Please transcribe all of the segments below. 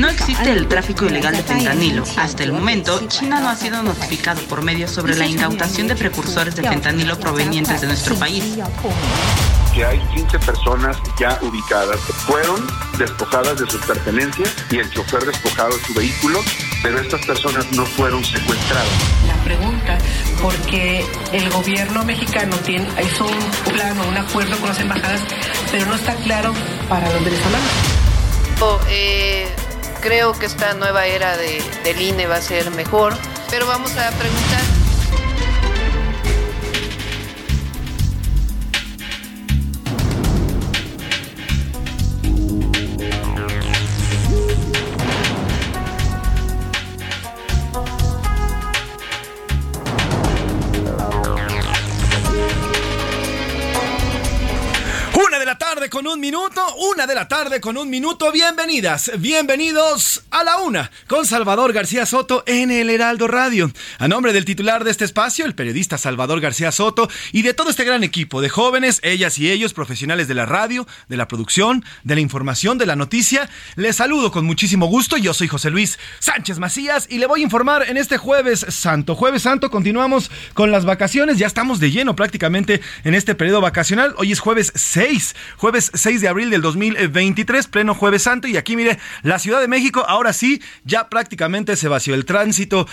No existe el tráfico ilegal de fentanilo. Hasta el momento, China no ha sido notificado por medios sobre la incautación de precursores de fentanilo provenientes de nuestro país. Que hay 15 personas ya ubicadas. Fueron despojadas de sus pertenencias y el chofer despojado de su vehículo, pero estas personas no fueron secuestradas. La pregunta, porque el gobierno mexicano tiene, hizo un plan o un acuerdo con las embajadas, pero no está claro para los venezolanos. Eh, creo que esta nueva era de, del INE va a ser mejor, pero vamos a preguntar. Con un minuto, una de la tarde con un minuto. Bienvenidas, bienvenidos a la una con Salvador García Soto en el Heraldo Radio. A nombre del titular de este espacio, el periodista Salvador García Soto, y de todo este gran equipo de jóvenes, ellas y ellos, profesionales de la radio, de la producción, de la información, de la noticia, les saludo con muchísimo gusto. Yo soy José Luis Sánchez Macías y le voy a informar en este jueves santo. Jueves santo, continuamos con las vacaciones, ya estamos de lleno prácticamente en este periodo vacacional. Hoy es jueves 6, jueves 6 de abril del 2023, pleno jueves santo. Y aquí mire, la Ciudad de México ahora sí ya prácticamente se vació. El tránsito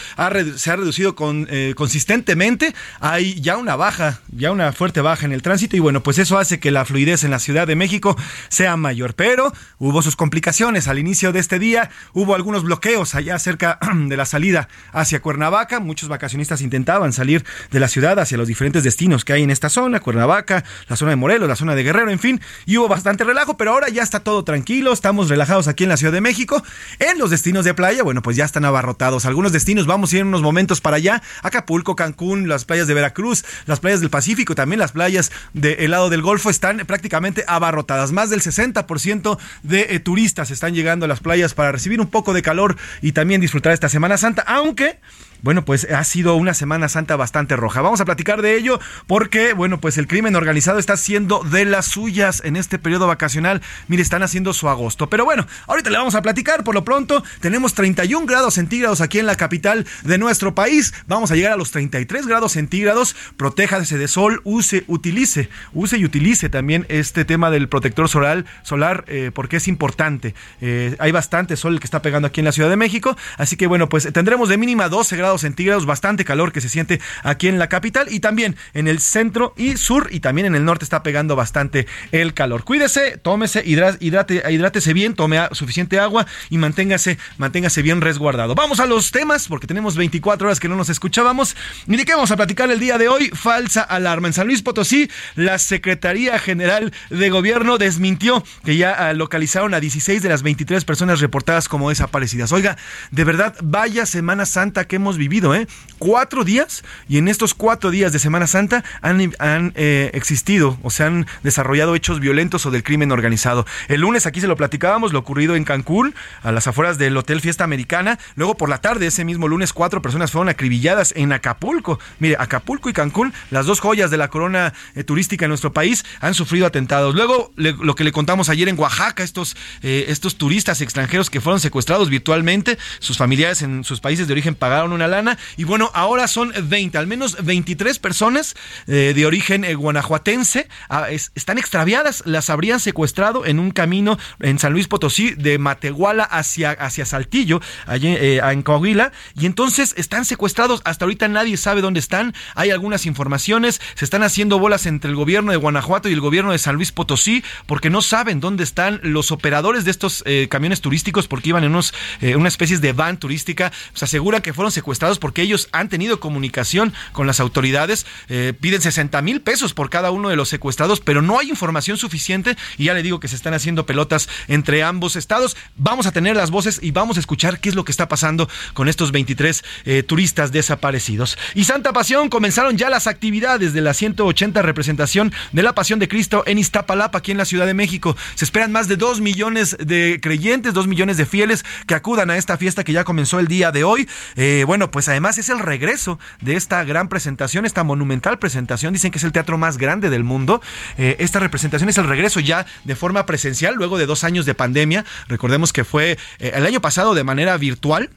se ha reducido con, eh, consistentemente. Hay ya una baja, ya una fuerte baja en el tránsito. Y bueno, pues eso hace que la fluidez en la Ciudad de México sea mayor. Pero hubo sus complicaciones al inicio de este día. Hubo algunos bloqueos allá cerca de la salida hacia Cuernavaca. Muchos vacacionistas intentaban salir de la ciudad hacia los diferentes destinos que hay en esta zona, Cuernavaca, la zona de Morelos, la zona de Guerrero, en fin. Y hubo bastante relajo, pero ahora ya está todo tranquilo, estamos relajados aquí en la Ciudad de México. En los destinos de playa, bueno, pues ya están abarrotados. Algunos destinos vamos a ir en unos momentos para allá, Acapulco, Cancún, las playas de Veracruz, las playas del Pacífico, también las playas del lado del Golfo están prácticamente abarrotadas. Más del 60% de eh, turistas están llegando a las playas para recibir un poco de calor y también disfrutar esta Semana Santa, aunque bueno, pues ha sido una Semana Santa bastante roja. Vamos a platicar de ello porque, bueno, pues el crimen organizado está haciendo de las suyas en este periodo vacacional. Mire, están haciendo su agosto. Pero bueno, ahorita le vamos a platicar. Por lo pronto, tenemos 31 grados centígrados aquí en la capital de nuestro país. Vamos a llegar a los 33 grados centígrados. Protéjase de sol, use, utilice, use y utilice también este tema del protector solar, solar eh, porque es importante. Eh, hay bastante sol que está pegando aquí en la Ciudad de México. Así que, bueno, pues tendremos de mínima 12 grados centígrados, bastante calor que se siente aquí en la capital y también en el centro y sur y también en el norte está pegando bastante el calor. Cuídese, tómese, hidrate, hidrátese bien, tome suficiente agua y manténgase, manténgase bien resguardado. Vamos a los temas porque tenemos 24 horas que no nos escuchábamos. ¿Y de qué vamos a platicar el día de hoy? Falsa alarma. En San Luis Potosí, la Secretaría General de Gobierno desmintió que ya ah, localizaron a 16 de las 23 personas reportadas como desaparecidas. Oiga, de verdad, vaya Semana Santa que hemos vivido, ¿eh? Cuatro días y en estos cuatro días de Semana Santa han, han eh, existido o se han desarrollado hechos violentos o del crimen organizado. El lunes aquí se lo platicábamos, lo ocurrido en Cancún, a las afueras del Hotel Fiesta Americana. Luego por la tarde, ese mismo lunes, cuatro personas fueron acribilladas en Acapulco. Mire, Acapulco y Cancún, las dos joyas de la corona eh, turística en nuestro país, han sufrido atentados. Luego, lo que le contamos ayer en Oaxaca, estos, eh, estos turistas extranjeros que fueron secuestrados virtualmente, sus familiares en sus países de origen pagaron una lana. Y bueno, ahora son 20, al menos 23 personas eh, de origen guanajuatense, ah, están extraviadas, las habrían secuestrado en un camino en San Luis Potosí de Matehuala hacia, hacia Saltillo, allí en Coahuila, y entonces están secuestrados. Hasta ahorita nadie sabe dónde están. Hay algunas informaciones, se están haciendo bolas entre el gobierno de Guanajuato y el gobierno de San Luis Potosí porque no saben dónde están los operadores de estos eh, camiones turísticos porque iban en unos, eh, una especie de van turística. Se asegura que fueron secuestrados porque ellos han tenido comunicación con las autoridades. Eh, piden 60 mil pesos por cada uno de los secuestrados, pero no hay información suficiente y ya le digo que se están haciendo pelotas entre ambos estados. Vamos a tener las voces y vamos a escuchar qué es lo que está pasando con estos 23 turistas desaparecidos. Y Santa Pasión comenzaron ya las actividades de la 180 representación de la Pasión de Cristo en Iztapalapa, aquí en la Ciudad de México. Se esperan más de 2 millones de creyentes, 2 millones de fieles que acudan a esta fiesta que ya comenzó el día de hoy. Eh, bueno, pues además es el regreso de esta gran presentación, esta monumental presentación. Dicen que es el teatro más grande del mundo. Eh, esta representación es el regreso ya de forma presencial luego de dos años de pandemia. Recordemos que fue eh, el año pasado de manera virtual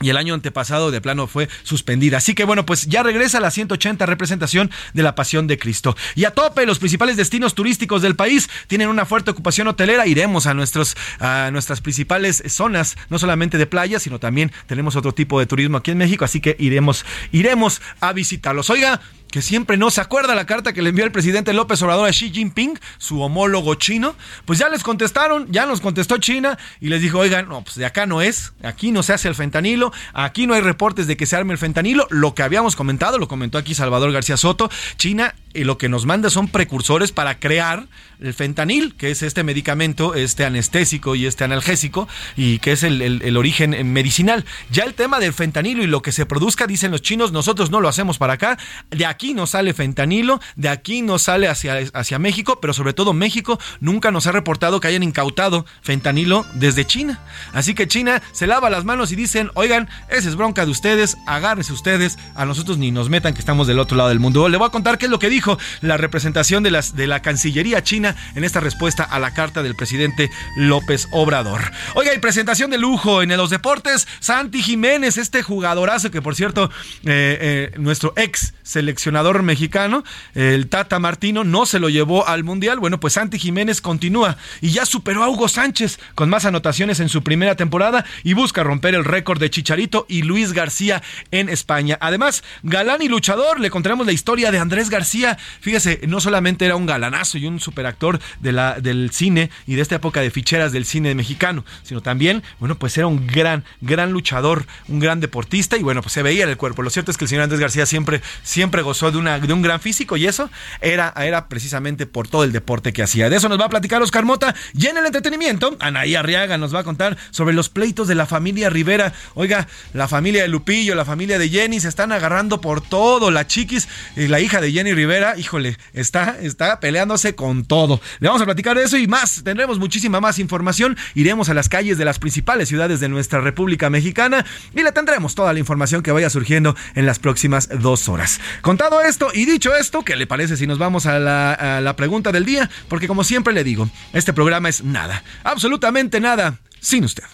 y el año antepasado de plano fue suspendida. Así que bueno, pues ya regresa la 180 representación de la Pasión de Cristo. Y a tope, los principales destinos turísticos del país tienen una fuerte ocupación hotelera. Iremos a, nuestros, a nuestras principales zonas, no solamente de playa, sino también tenemos otro tipo de turismo aquí en México. Así que iremos, iremos a visitarlos. Oiga, que siempre no se acuerda la carta que le envió el presidente López Obrador a Xi Jinping, su homólogo chino, pues ya les contestaron, ya nos contestó China y les dijo, oigan, no, pues de acá no es, aquí no se hace el fentanilo, aquí no hay reportes de que se arme el fentanilo, lo que habíamos comentado, lo comentó aquí Salvador García Soto, China y lo que nos manda son precursores para crear el fentanil, que es este medicamento, este anestésico y este analgésico, y que es el, origen medicinal. Ya el tema del fentanilo y lo que se produzca, dicen los chinos, nosotros no lo hacemos para acá, de aquí no sale fentanilo, de aquí no sale hacia, hacia México, pero sobre todo México nunca nos ha reportado que hayan incautado fentanilo desde China. Así que China se lava las manos y dicen, oigan, esa es bronca de ustedes, agárrense ustedes, a nosotros ni nos metan que estamos del otro lado del mundo. Le voy a contar qué es lo que dijo la representación de, las, de la Cancillería china en esta respuesta a la carta del presidente López Obrador. Oiga, y presentación de lujo en los deportes, Santi Jiménez, este jugadorazo que por cierto, eh, eh, nuestro ex seleccionador mexicano, el Tata Martino, no se lo llevó al Mundial. Bueno, pues Santi Jiménez continúa y ya superó a Hugo Sánchez con más anotaciones en su primera temporada y busca romper el récord de Chicharito y Luis García en España. Además, galán y luchador, le contaremos la historia de Andrés García. Fíjese, no solamente era un galanazo y un superactor de la, del cine y de esta época de ficheras del cine mexicano, sino también, bueno, pues era un gran, gran luchador, un gran deportista y bueno, pues se veía en el cuerpo. Lo cierto es que el señor Andrés García siempre, siempre gozó de, una, de un gran físico y eso era, era precisamente por todo el deporte que hacía. De eso nos va a platicar Oscar Mota y en el entretenimiento, Anaí Arriaga nos va a contar sobre los pleitos de la familia Rivera. Oiga, la familia de Lupillo, la familia de Jenny se están agarrando por todo. La chiquis, la hija de Jenny Rivera, híjole, está, está peleándose con todo. Le vamos a platicar de eso y más. Tendremos muchísima más información. Iremos a las calles de las principales ciudades de nuestra República Mexicana y le tendremos toda la información que vaya surgiendo en las próximas dos horas. Contado esto y dicho esto, ¿qué le parece si nos vamos a la, a la pregunta del día? Porque como siempre le digo, este programa es nada, absolutamente nada, sin usted.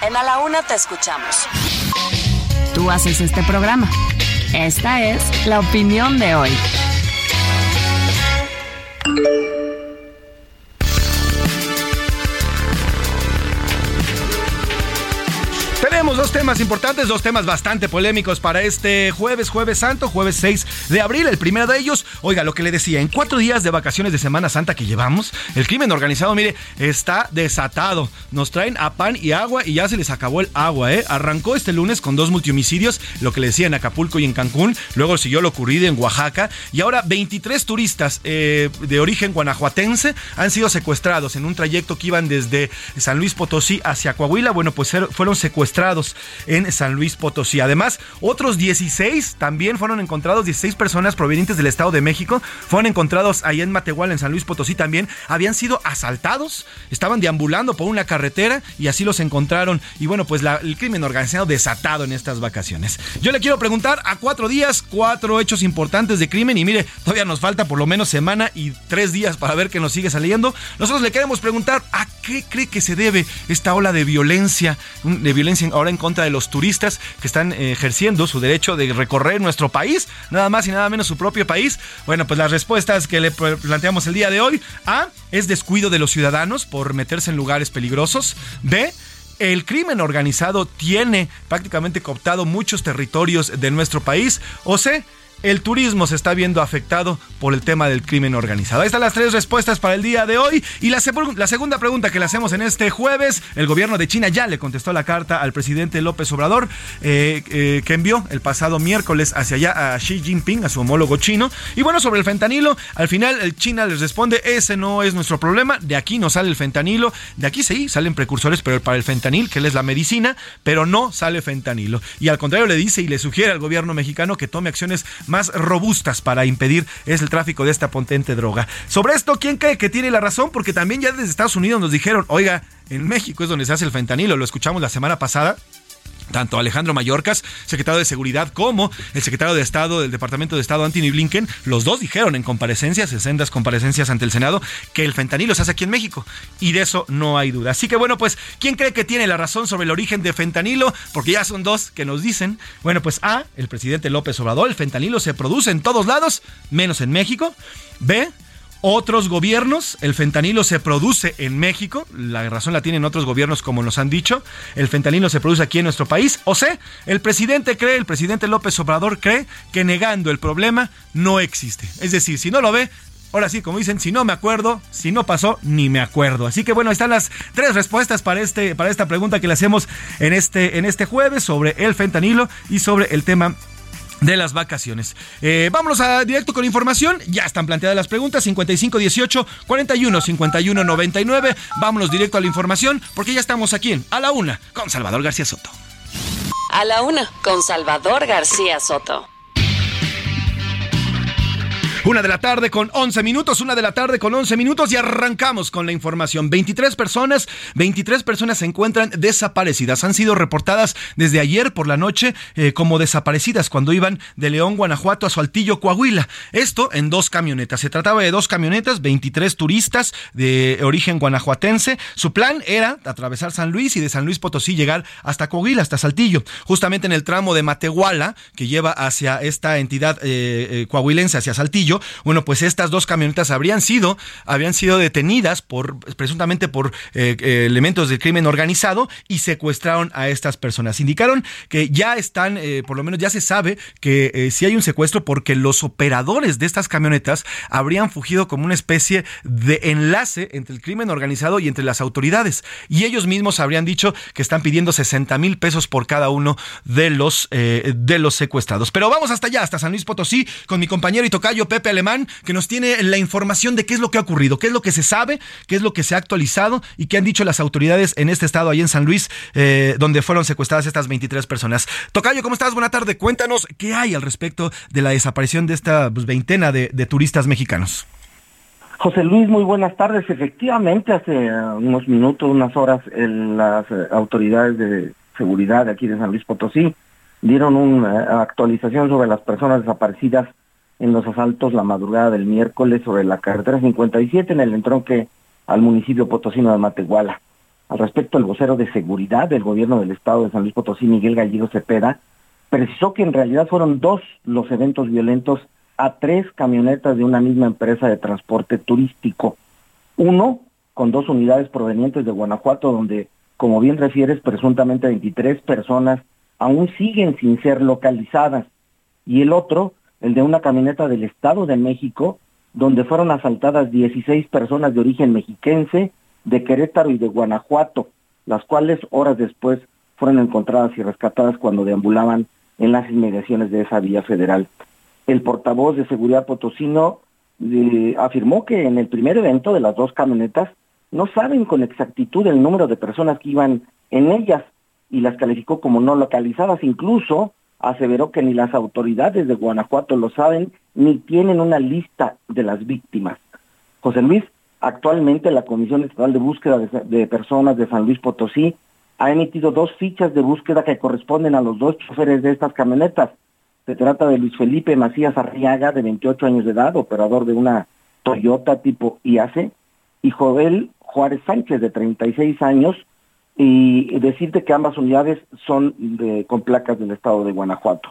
En A la Una te escuchamos. Tú haces este programa. Esta es la opinión de hoy. Thank you. Tenemos dos temas importantes, dos temas bastante polémicos para este jueves, jueves santo, jueves 6 de abril. El primero de ellos, oiga, lo que le decía, en cuatro días de vacaciones de Semana Santa que llevamos, el crimen organizado, mire, está desatado. Nos traen a pan y agua y ya se les acabó el agua, ¿eh? Arrancó este lunes con dos multihomicidios, lo que le decía en Acapulco y en Cancún, luego siguió lo ocurrido en Oaxaca y ahora 23 turistas eh, de origen guanajuatense han sido secuestrados en un trayecto que iban desde San Luis Potosí hacia Coahuila. Bueno, pues fueron secuestrados encontrados en San Luis Potosí. Además, otros 16 también fueron encontrados, 16 personas provenientes del Estado de México, fueron encontrados ahí en Matehuala, en San Luis Potosí también, habían sido asaltados, estaban deambulando por una carretera y así los encontraron. Y bueno, pues el crimen organizado desatado en estas vacaciones. Yo le quiero preguntar a cuatro días, cuatro hechos importantes de crimen y mire, todavía nos falta por lo menos semana y tres días para ver que nos sigue saliendo. Nosotros le queremos preguntar a qué cree que se debe esta ola de violencia, de violencia ahora en contra de los turistas que están eh, ejerciendo su derecho de recorrer nuestro país, nada más y nada menos su propio país. Bueno, pues las respuestas que le planteamos el día de hoy. A, es descuido de los ciudadanos por meterse en lugares peligrosos. B, el crimen organizado tiene prácticamente cooptado muchos territorios de nuestro país. O C, el turismo se está viendo afectado por el tema del crimen organizado. Ahí están las tres respuestas para el día de hoy. Y la, segunda pregunta que le hacemos en este jueves, el gobierno de China ya le contestó la carta al presidente López Obrador, eh, eh, que envió el pasado miércoles hacia allá a Xi Jinping, a su homólogo chino. Y bueno, sobre el fentanilo, al final el China les responde, ese no es nuestro problema, de aquí no sale el fentanilo, de aquí sí salen precursores, pero para el fentanil, que es la medicina, pero no sale fentanilo. Y al contrario le dice y le sugiere al gobierno mexicano que tome acciones más robustas para impedir el tráfico de esta potente droga. Sobre esto, ¿quién cree que tiene la razón? Porque también ya desde Estados Unidos nos dijeron, oiga, en México es donde se hace el fentanilo, lo escuchamos la semana pasada tanto Alejandro Mayorkas, secretario de Seguridad, como el secretario de Estado del Departamento de Estado, Anthony Blinken, los dos dijeron en comparecencias, en sendas comparecencias ante el Senado, que el fentanilo se hace aquí en México. Y de eso no hay duda. Así que bueno, pues, ¿quién cree que tiene la razón sobre el origen de fentanilo? Porque ya son dos que nos dicen. Bueno, pues A, el presidente López Obrador, el fentanilo se produce en todos lados, menos en México. B, otros gobiernos, el fentanilo se produce en México, la razón la tienen otros gobiernos como nos han dicho, el fentanilo se produce aquí en nuestro país, o sea, el presidente cree, el presidente López Obrador cree que negando el problema no existe. Es decir, si no lo ve, Ahora sí, como dicen, si no me acuerdo, si no pasó, ni me acuerdo. Así que bueno, están las tres respuestas para, este, para esta pregunta que le hacemos en este, en este jueves sobre el fentanilo y sobre el tema de las vacaciones. Eh, vámonos a directo con información. Ya están planteadas las preguntas. 5518 41 51 99. Vámonos directo a la información porque ya estamos aquí en A la Una con Salvador García Soto. A la Una con Salvador García Soto. Una de la tarde con 11 minutos, una de la tarde con 11 minutos y arrancamos con la información. 23 personas, 23 personas se encuentran desaparecidas. Han sido reportadas desde ayer por la noche eh, como desaparecidas cuando iban de León, Guanajuato a Saltillo, Coahuila. Esto en dos camionetas. Se trataba de dos camionetas, 23 turistas de origen guanajuatense. Su plan era atravesar San Luis y de San Luis Potosí llegar hasta Coahuila, hasta Saltillo. Justamente en el tramo de Matehuala, que lleva hacia esta entidad eh, eh, coahuilense, hacia Saltillo bueno, pues estas dos camionetas habrían sido, habían sido detenidas por, presuntamente por eh, eh, elementos del crimen organizado y secuestraron a estas personas. Indicaron que ya están, eh, por lo menos ya se sabe que si hay un secuestro porque los operadores de estas camionetas habrían fugido como una especie de enlace entre el crimen organizado y entre las autoridades. Y ellos mismos habrían dicho que están pidiendo 60 mil pesos por cada uno de los, de los secuestrados. Pero vamos hasta allá, hasta San Luis Potosí, con mi compañero y tocayo Pepe Alemán, que nos tiene la información de qué es lo que ha ocurrido, qué es lo que se sabe, qué es lo que se ha actualizado y qué han dicho las autoridades en este estado, ahí en San Luis, eh, donde fueron secuestradas estas 23 personas. Tocayo, ¿cómo estás? Buena tarde. Cuéntanos qué hay al respecto de la desaparición de esta pues, veintena de, turistas mexicanos. José Luis, muy buenas tardes. Efectivamente, hace unos minutos, unas horas, las eh, autoridades de seguridad de aquí de San Luis Potosí dieron una actualización sobre las personas desaparecidas en los asaltos la madrugada del miércoles sobre la carretera 57 en el entronque al municipio potosino de Matehuala. Al respecto, el vocero de seguridad del gobierno del estado de San Luis Potosí, Miguel Gallego Cepeda, precisó que en realidad fueron dos los eventos violentos a tres camionetas de una misma empresa de transporte turístico. Uno con dos unidades provenientes de Guanajuato, donde, como bien refieres, presuntamente 23 personas aún siguen sin ser localizadas. Y el otro el de una camioneta del Estado de México, donde fueron asaltadas 16 personas de origen mexiquense, de Querétaro y de Guanajuato, las cuales horas después fueron encontradas y rescatadas cuando deambulaban en las inmediaciones de esa vía federal. El portavoz de Seguridad Potosino eh, afirmó que en el primer evento de las dos camionetas no saben con exactitud el número de personas que iban en ellas, y las calificó como no localizadas. Incluso aseveró que ni las autoridades de Guanajuato lo saben ni tienen una lista de las víctimas. José Luis, actualmente la Comisión Estatal de Búsqueda de, Personas de San Luis Potosí ha emitido dos fichas de búsqueda que corresponden a los dos choferes de estas camionetas. Se trata de Luis Felipe Macías Arriaga, de 28 años de edad, operador de una Toyota tipo IAC, y Joel Juárez Sánchez, de 36 años, y decirte que ambas unidades son de, con placas del estado de Guanajuato.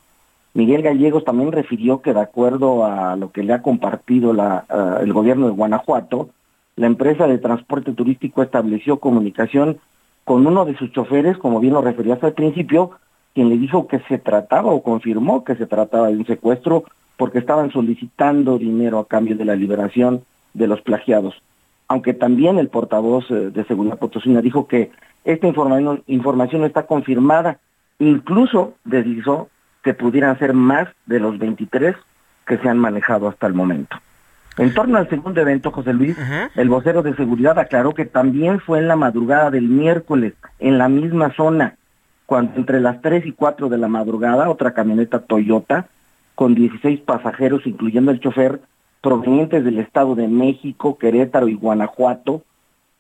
Miguel Gallegos también refirió que de acuerdo a lo que le ha compartido la, uh, el gobierno de Guanajuato, la empresa de transporte turístico estableció comunicación con uno de sus choferes, como bien lo referías al principio, quien le dijo que se trataba o confirmó que se trataba de un secuestro porque estaban solicitando dinero a cambio de la liberación de los plagiados. Aunque también el portavoz eh, de Seguridad Potosina dijo que esta información, información está confirmada, incluso deslizó que pudieran ser más de los 23 que se han manejado hasta el momento. En torno al segundo evento, José Luis, el vocero de seguridad aclaró que también fue en la madrugada del miércoles, en la misma zona, cuando entre las 3 y 4 de la madrugada, otra camioneta Toyota, con 16 pasajeros, incluyendo el chofer, provenientes del Estado de México, Querétaro y Guanajuato,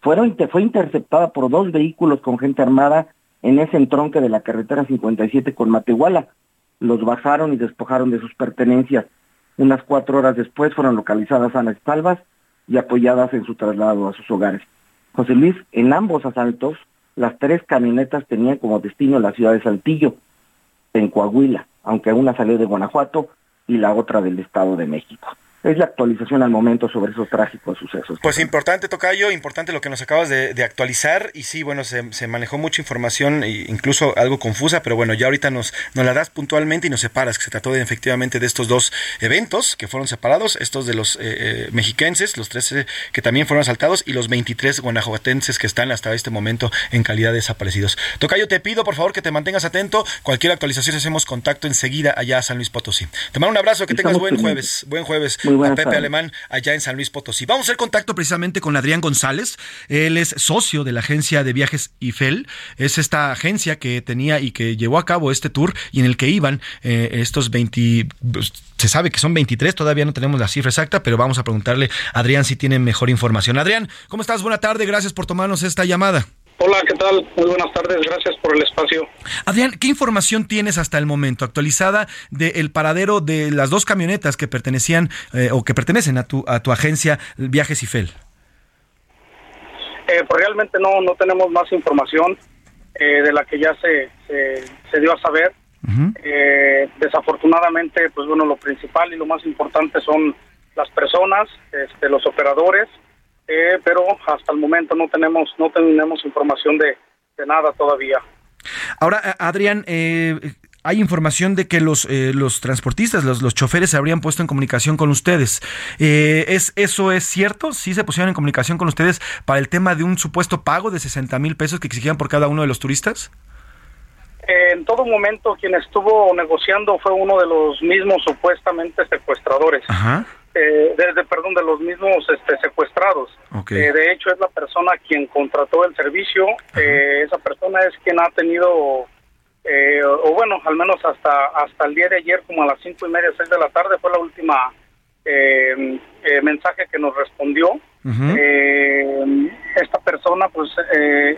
fueron, fue interceptada por dos vehículos con gente armada en ese entronque de la carretera 57 con Matehuala. Los bajaron y despojaron de sus pertenencias. Unas cuatro horas después fueron localizadas sanas salvas y apoyadas en su traslado a sus hogares. José Luis, en ambos asaltos, las tres camionetas tenían como destino la ciudad de Saltillo, en Coahuila, aunque una salió de Guanajuato y la otra del Estado de México es la actualización al momento sobre esos trágicos sucesos. Pues importante, Tocayo, importante lo que nos acabas de, actualizar. Y sí, bueno, se, manejó mucha información, incluso algo confusa, pero bueno, ya ahorita nos, nos la das puntualmente y nos separas, que se trató de, efectivamente de estos dos eventos que fueron separados, estos de los eh, eh mexiquenses, los 13 que también fueron asaltados, y los 23 guanajuatenses que están hasta este momento en calidad de desaparecidos. Tocayo, te pido por favor que te mantengas atento. Cualquier actualización hacemos contacto enseguida allá a San Luis Potosí. Te mando un abrazo, que tengas buen jueves. Buen jueves a Pepe Alemán allá en San Luis Potosí. Vamos a hacer contacto precisamente con Adrián González. Él es socio de la agencia de viajes IFEL. Es esta agencia que tenía y que llevó a cabo este tour y en el que iban eh, estos 20 pues, se sabe que son 23, todavía no tenemos la cifra exacta, pero vamos a preguntarle a Adrián si tiene mejor información. Adrián, ¿cómo estás? Buena tarde, gracias por tomarnos esta llamada. Hola, ¿qué tal? Muy buenas tardes, gracias por el espacio. Adrián, ¿qué información tienes hasta el momento actualizada del paradero de las dos camionetas que pertenecían eh, o que pertenecen a tu, a tu agencia Viajes IFEL? Eh, pues realmente no, no tenemos más información eh, de la que ya se, se, dio a saber. desafortunadamente, pues bueno, lo principal y lo más importante son las personas, este, los operadores, eh, pero hasta el momento no tenemos no tenemos información de, nada todavía. Ahora, Adrián, eh, hay información de que los, eh, los transportistas, los, los choferes se habrían puesto en comunicación con ustedes. ¿es, ¿Eso es cierto? ¿Sí se pusieron en comunicación con ustedes para el tema de un supuesto pago de 60 mil pesos que exigían por cada uno de los turistas? en todo momento quien estuvo negociando fue uno de los mismos supuestamente secuestradores. Ajá. Eh, de, perdón, de los mismos este, secuestrados. Eh, de hecho, es la persona quien contrató el servicio. Eh, esa persona es quien ha tenido, eh, o bueno, al menos hasta hasta el día de ayer, como a las cinco y media, seis de la tarde, fue la última mensaje que nos respondió. esta persona, pues,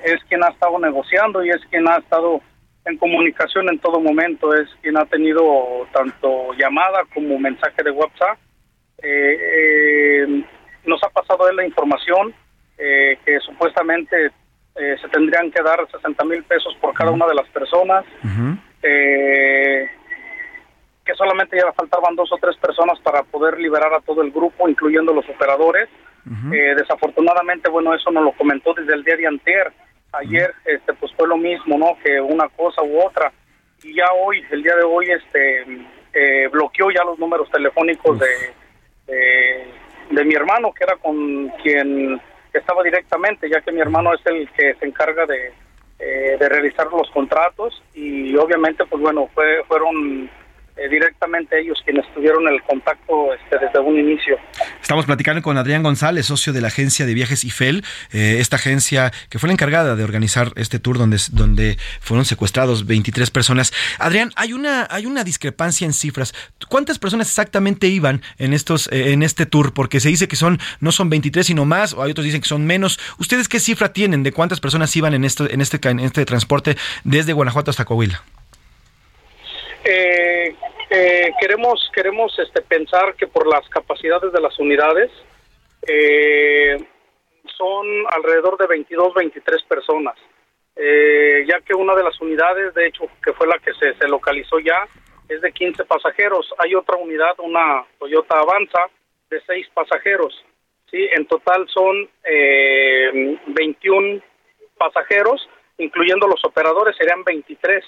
es quien ha estado negociando y es quien ha estado en comunicación en todo momento. Es quien ha tenido tanto llamada como mensaje de WhatsApp eh, eh, nos ha pasado él la información eh, que supuestamente eh, se tendrían que dar 60 mil pesos por cada una de las personas, que solamente ya faltaban dos o tres personas para poder liberar a todo el grupo, incluyendo los operadores. desafortunadamente, bueno, eso nos lo comentó desde el día de anterior. Ayer, este, pues fue lo mismo, ¿no? Que una cosa u otra. Y ya hoy, el día de hoy, este, bloqueó ya los números telefónicos de de, mi hermano, que era con quien estaba directamente, ya que mi hermano es el que se encarga de, eh, de realizar los contratos. Y obviamente, pues bueno, fue, fueron eh, directamente ellos quienes tuvieron el contacto este, desde un inicio. Estamos platicando con Adrián González, socio de la agencia de viajes IFEL, eh, esta agencia que fue la encargada de organizar este tour donde, donde fueron secuestrados 23 personas. Adrián, hay una, hay una discrepancia en cifras. ¿Cuántas personas exactamente iban en, estos, eh, en este tour? Porque se dice que son, no son 23 sino más, o hay otros dicen que son menos. ¿Ustedes qué cifra tienen de cuántas personas iban en, esto, en, este, en este transporte desde Guanajuato hasta Coahuila? Eh, eh, queremos queremos este, pensar que por las capacidades de las unidades eh, son alrededor de 22, 23 personas, eh, ya que una de las unidades, de hecho, que fue la que se, se localizó ya, es de 15 pasajeros. Hay otra unidad, una Toyota Avanza, de 6 pasajeros. ¿sí? En total son eh, 21 pasajeros, incluyendo los operadores, serían 23.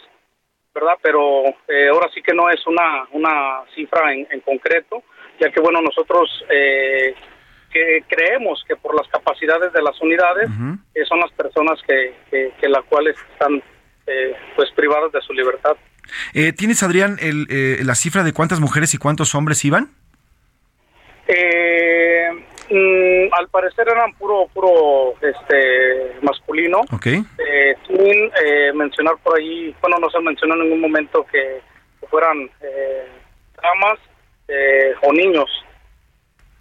¿Verdad? Pero eh, ahora sí que no es una, una cifra en, en concreto, ya que, bueno, nosotros eh, que creemos que por las capacidades de las unidades eh, son las personas que, que, que las cuales están eh, pues privadas de su libertad. Eh, ¿Tienes, Adrián, el, eh, la cifra de cuántas mujeres y cuántos hombres iban? Eh, mm, al parecer eran puro puro este masculino. Ok. Eh, sin eh, mencionar por ahí, bueno, no se mencionó en ningún momento que, fueran eh, damas eh, o niños.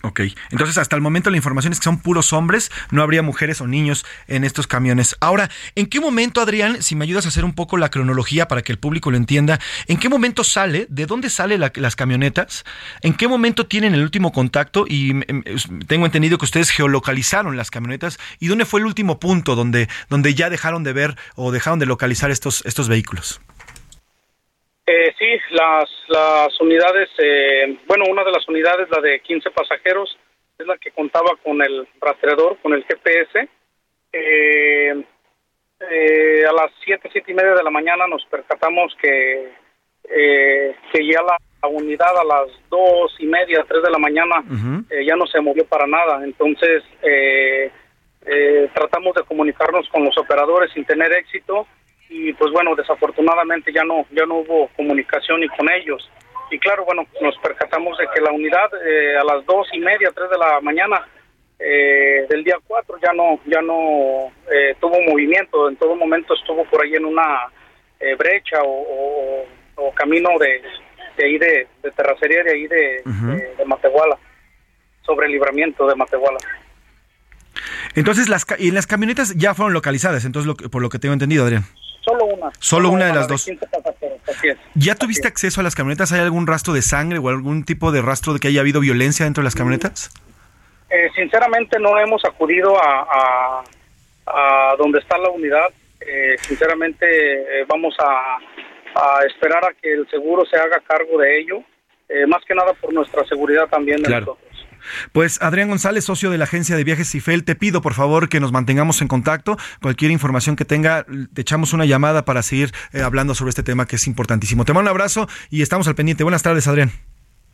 Ok, entonces hasta el momento la información es que son puros hombres, no habría mujeres o niños en estos camiones. Ahora, ¿en qué momento, Adrián, si me ayudas a hacer un poco la cronología para que el público lo entienda, ¿en qué momento sale, de dónde salen la, las camionetas, en qué momento tienen el último contacto y tengo entendido que ustedes geolocalizaron las camionetas y dónde fue el último punto donde, donde ya dejaron de ver o dejaron de localizar estos, estos vehículos? Eh, sí, las, las unidades, eh, bueno, una de las unidades, la de 15 pasajeros, es la que contaba con el rastreador, con el GPS. Eh, eh, a las 7, siete y media de la mañana nos percatamos que, eh, que ya la, la unidad a las dos y media, tres de la mañana, eh, ya no se movió para nada. Entonces, eh, eh, tratamos de comunicarnos con los operadores sin tener éxito y pues bueno, desafortunadamente ya no ya no hubo comunicación ni con ellos. Y claro, bueno, nos percatamos de que la unidad eh, a las dos y media, tres de la mañana eh, del día 4 ya no ya no eh, tuvo movimiento, en todo momento estuvo por ahí en una eh, brecha o, o, o camino de, de ahí de, de terracería de ahí de, de Matehuala, sobre el libramiento de Matehuala. Entonces, las, y las camionetas ya fueron localizadas, entonces, lo por lo que tengo entendido, Adrián. Solo una. Solo una de las la dos. 15 pasajeros, así es. ¿Ya tuviste acceso a las camionetas? ¿Hay algún rastro de sangre o algún tipo de rastro de que haya habido violencia dentro de las camionetas? Eh, sinceramente no hemos acudido a, a, a donde está la unidad. Eh, sinceramente eh, vamos a, a esperar a que el seguro se haga cargo de ello, eh, más que nada por nuestra seguridad también de Claro. nosotros. Pues Adrián González, socio de la agencia de viajes Cifel, te pido por favor que nos mantengamos en contacto. Cualquier información que tenga, te echamos una llamada para seguir eh, hablando sobre este tema que es importantísimo. Te mando un abrazo y estamos al pendiente. Buenas tardes, Adrián.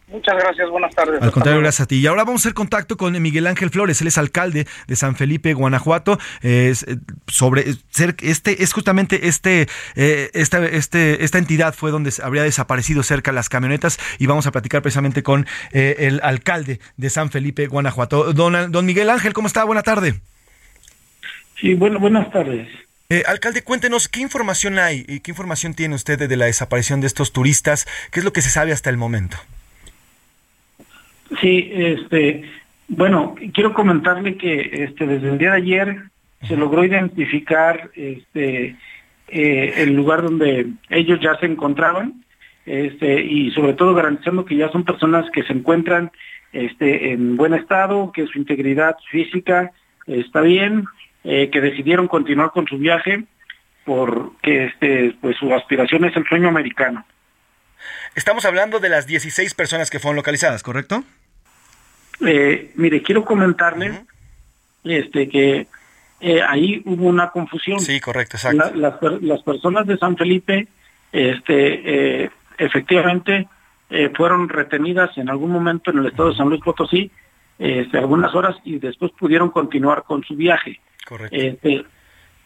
Muchas gracias, buenas tardes. Al contrario, gracias a ti. Y ahora vamos a hacer contacto con Miguel Ángel Flores, él es alcalde de San Felipe, Guanajuato. Es, eh, sobre eh, ser, este es justamente este, eh, esta, este, esta entidad fue donde habría desaparecido cerca las camionetas y vamos a platicar precisamente con eh, el alcalde de San Felipe, Guanajuato. Don, don Miguel Ángel, ¿cómo está? Buena tarde. Sí, bueno, buenas tardes. Eh, alcalde, cuéntenos qué información hay y qué información tiene usted de la desaparición de estos turistas. ¿Qué es lo que se sabe hasta el momento? Sí, este, bueno, quiero comentarle que este desde el día de ayer se logró identificar este eh, el lugar donde ellos ya se encontraban, este y sobre todo garantizando que ya son personas que se encuentran este en buen estado, que su integridad física está bien, eh, que decidieron continuar con su viaje porque este pues su aspiración es el sueño americano. Estamos hablando de las 16 personas que fueron localizadas, ¿correcto? Eh, mire, quiero comentarle este que eh, ahí hubo una confusión. Sí, correcto, exacto. La- las, per- las personas de San Felipe, este, eh, efectivamente, eh, fueron retenidas en algún momento en el estado de San Luis Potosí, este, algunas horas y después pudieron continuar con su viaje. Correcto. Este,